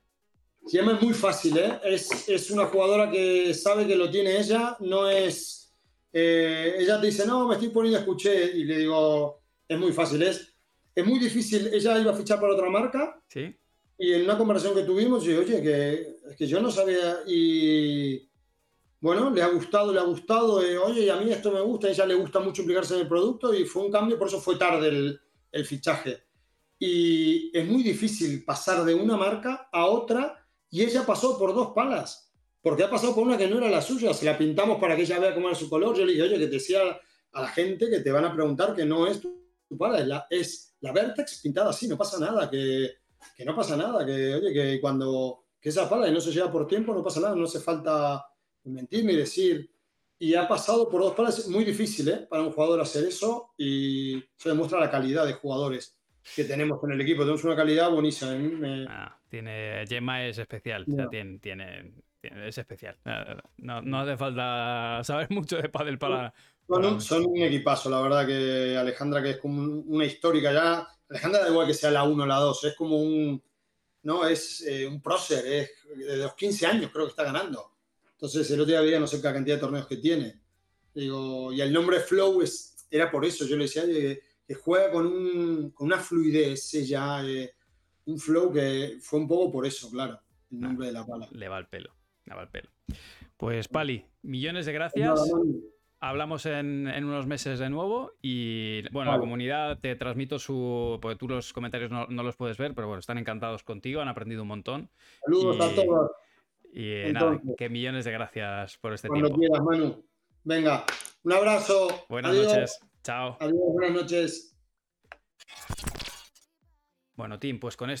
Gemma es muy fácil, ¿eh? Es, es, una jugadora que sabe que lo tiene ella, no es... Eh, ella te dice, no, me estoy poniendo, escuché, y le digo, es muy fácil, es, es muy difícil, ella iba a fichar para otra marca, ¿Sí? Y en una conversación que tuvimos, yo, oye, que, que yo no sabía, y bueno, le ha gustado, le ha gustado, eh, oye, y a mí esto me gusta, a ella le gusta mucho implicarse en el producto, y fue un cambio, por eso fue tarde el, el fichaje. Y es muy difícil pasar de una marca a otra, y ella pasó por dos palas, porque ha pasado por una que no era la suya, se la pintamos para que ella vea cómo era su color, yo le dije, oye, que te decía a la gente que te van a preguntar que no es tu, pala, es la, es Vertex pintada así, no pasa nada, que que no pasa nada, que oye, que cuando que esa pala y no se lleva por tiempo, no pasa nada, no hace falta mentir ni decir. Y ha pasado por dos palas, es muy difícil ¿eh? para un jugador hacer eso y se demuestra la calidad de jugadores que tenemos en el equipo. Tenemos una calidad buenísima. ¿eh? Ah, tiene, Gemma es especial, tiene, tiene, es especial. No, no, hace falta saber mucho de pádel para... son un equipazo, la verdad que Alejandra, que es como una histórica ya, Alejandra da igual que sea la 1 o la 2, es como un, no, es eh, un prócer, es de los 15 años creo que está ganando. Entonces el otro día no sé qué cantidad de torneos que tiene. Digo, y el nombre Flow es, era por eso, yo le decía que, juega con, un, con, una fluidez, ya, eh, un flow que fue un poco por eso, claro, el nombre de la pala. Le va el pelo, le va el pelo. Pues Pali, millones de gracias hablamos en, unos meses de nuevo y bueno, la comunidad te transmito su, porque tú los comentarios no, los puedes ver, pero bueno, están encantados contigo, han aprendido un montón. Saludos a todos. Y nada, que millones de gracias por este Cuando quieras, Manu. Venga, un abrazo. Buenas noches. Chao. Adiós, buenas noches. Bueno, Tim, pues con esto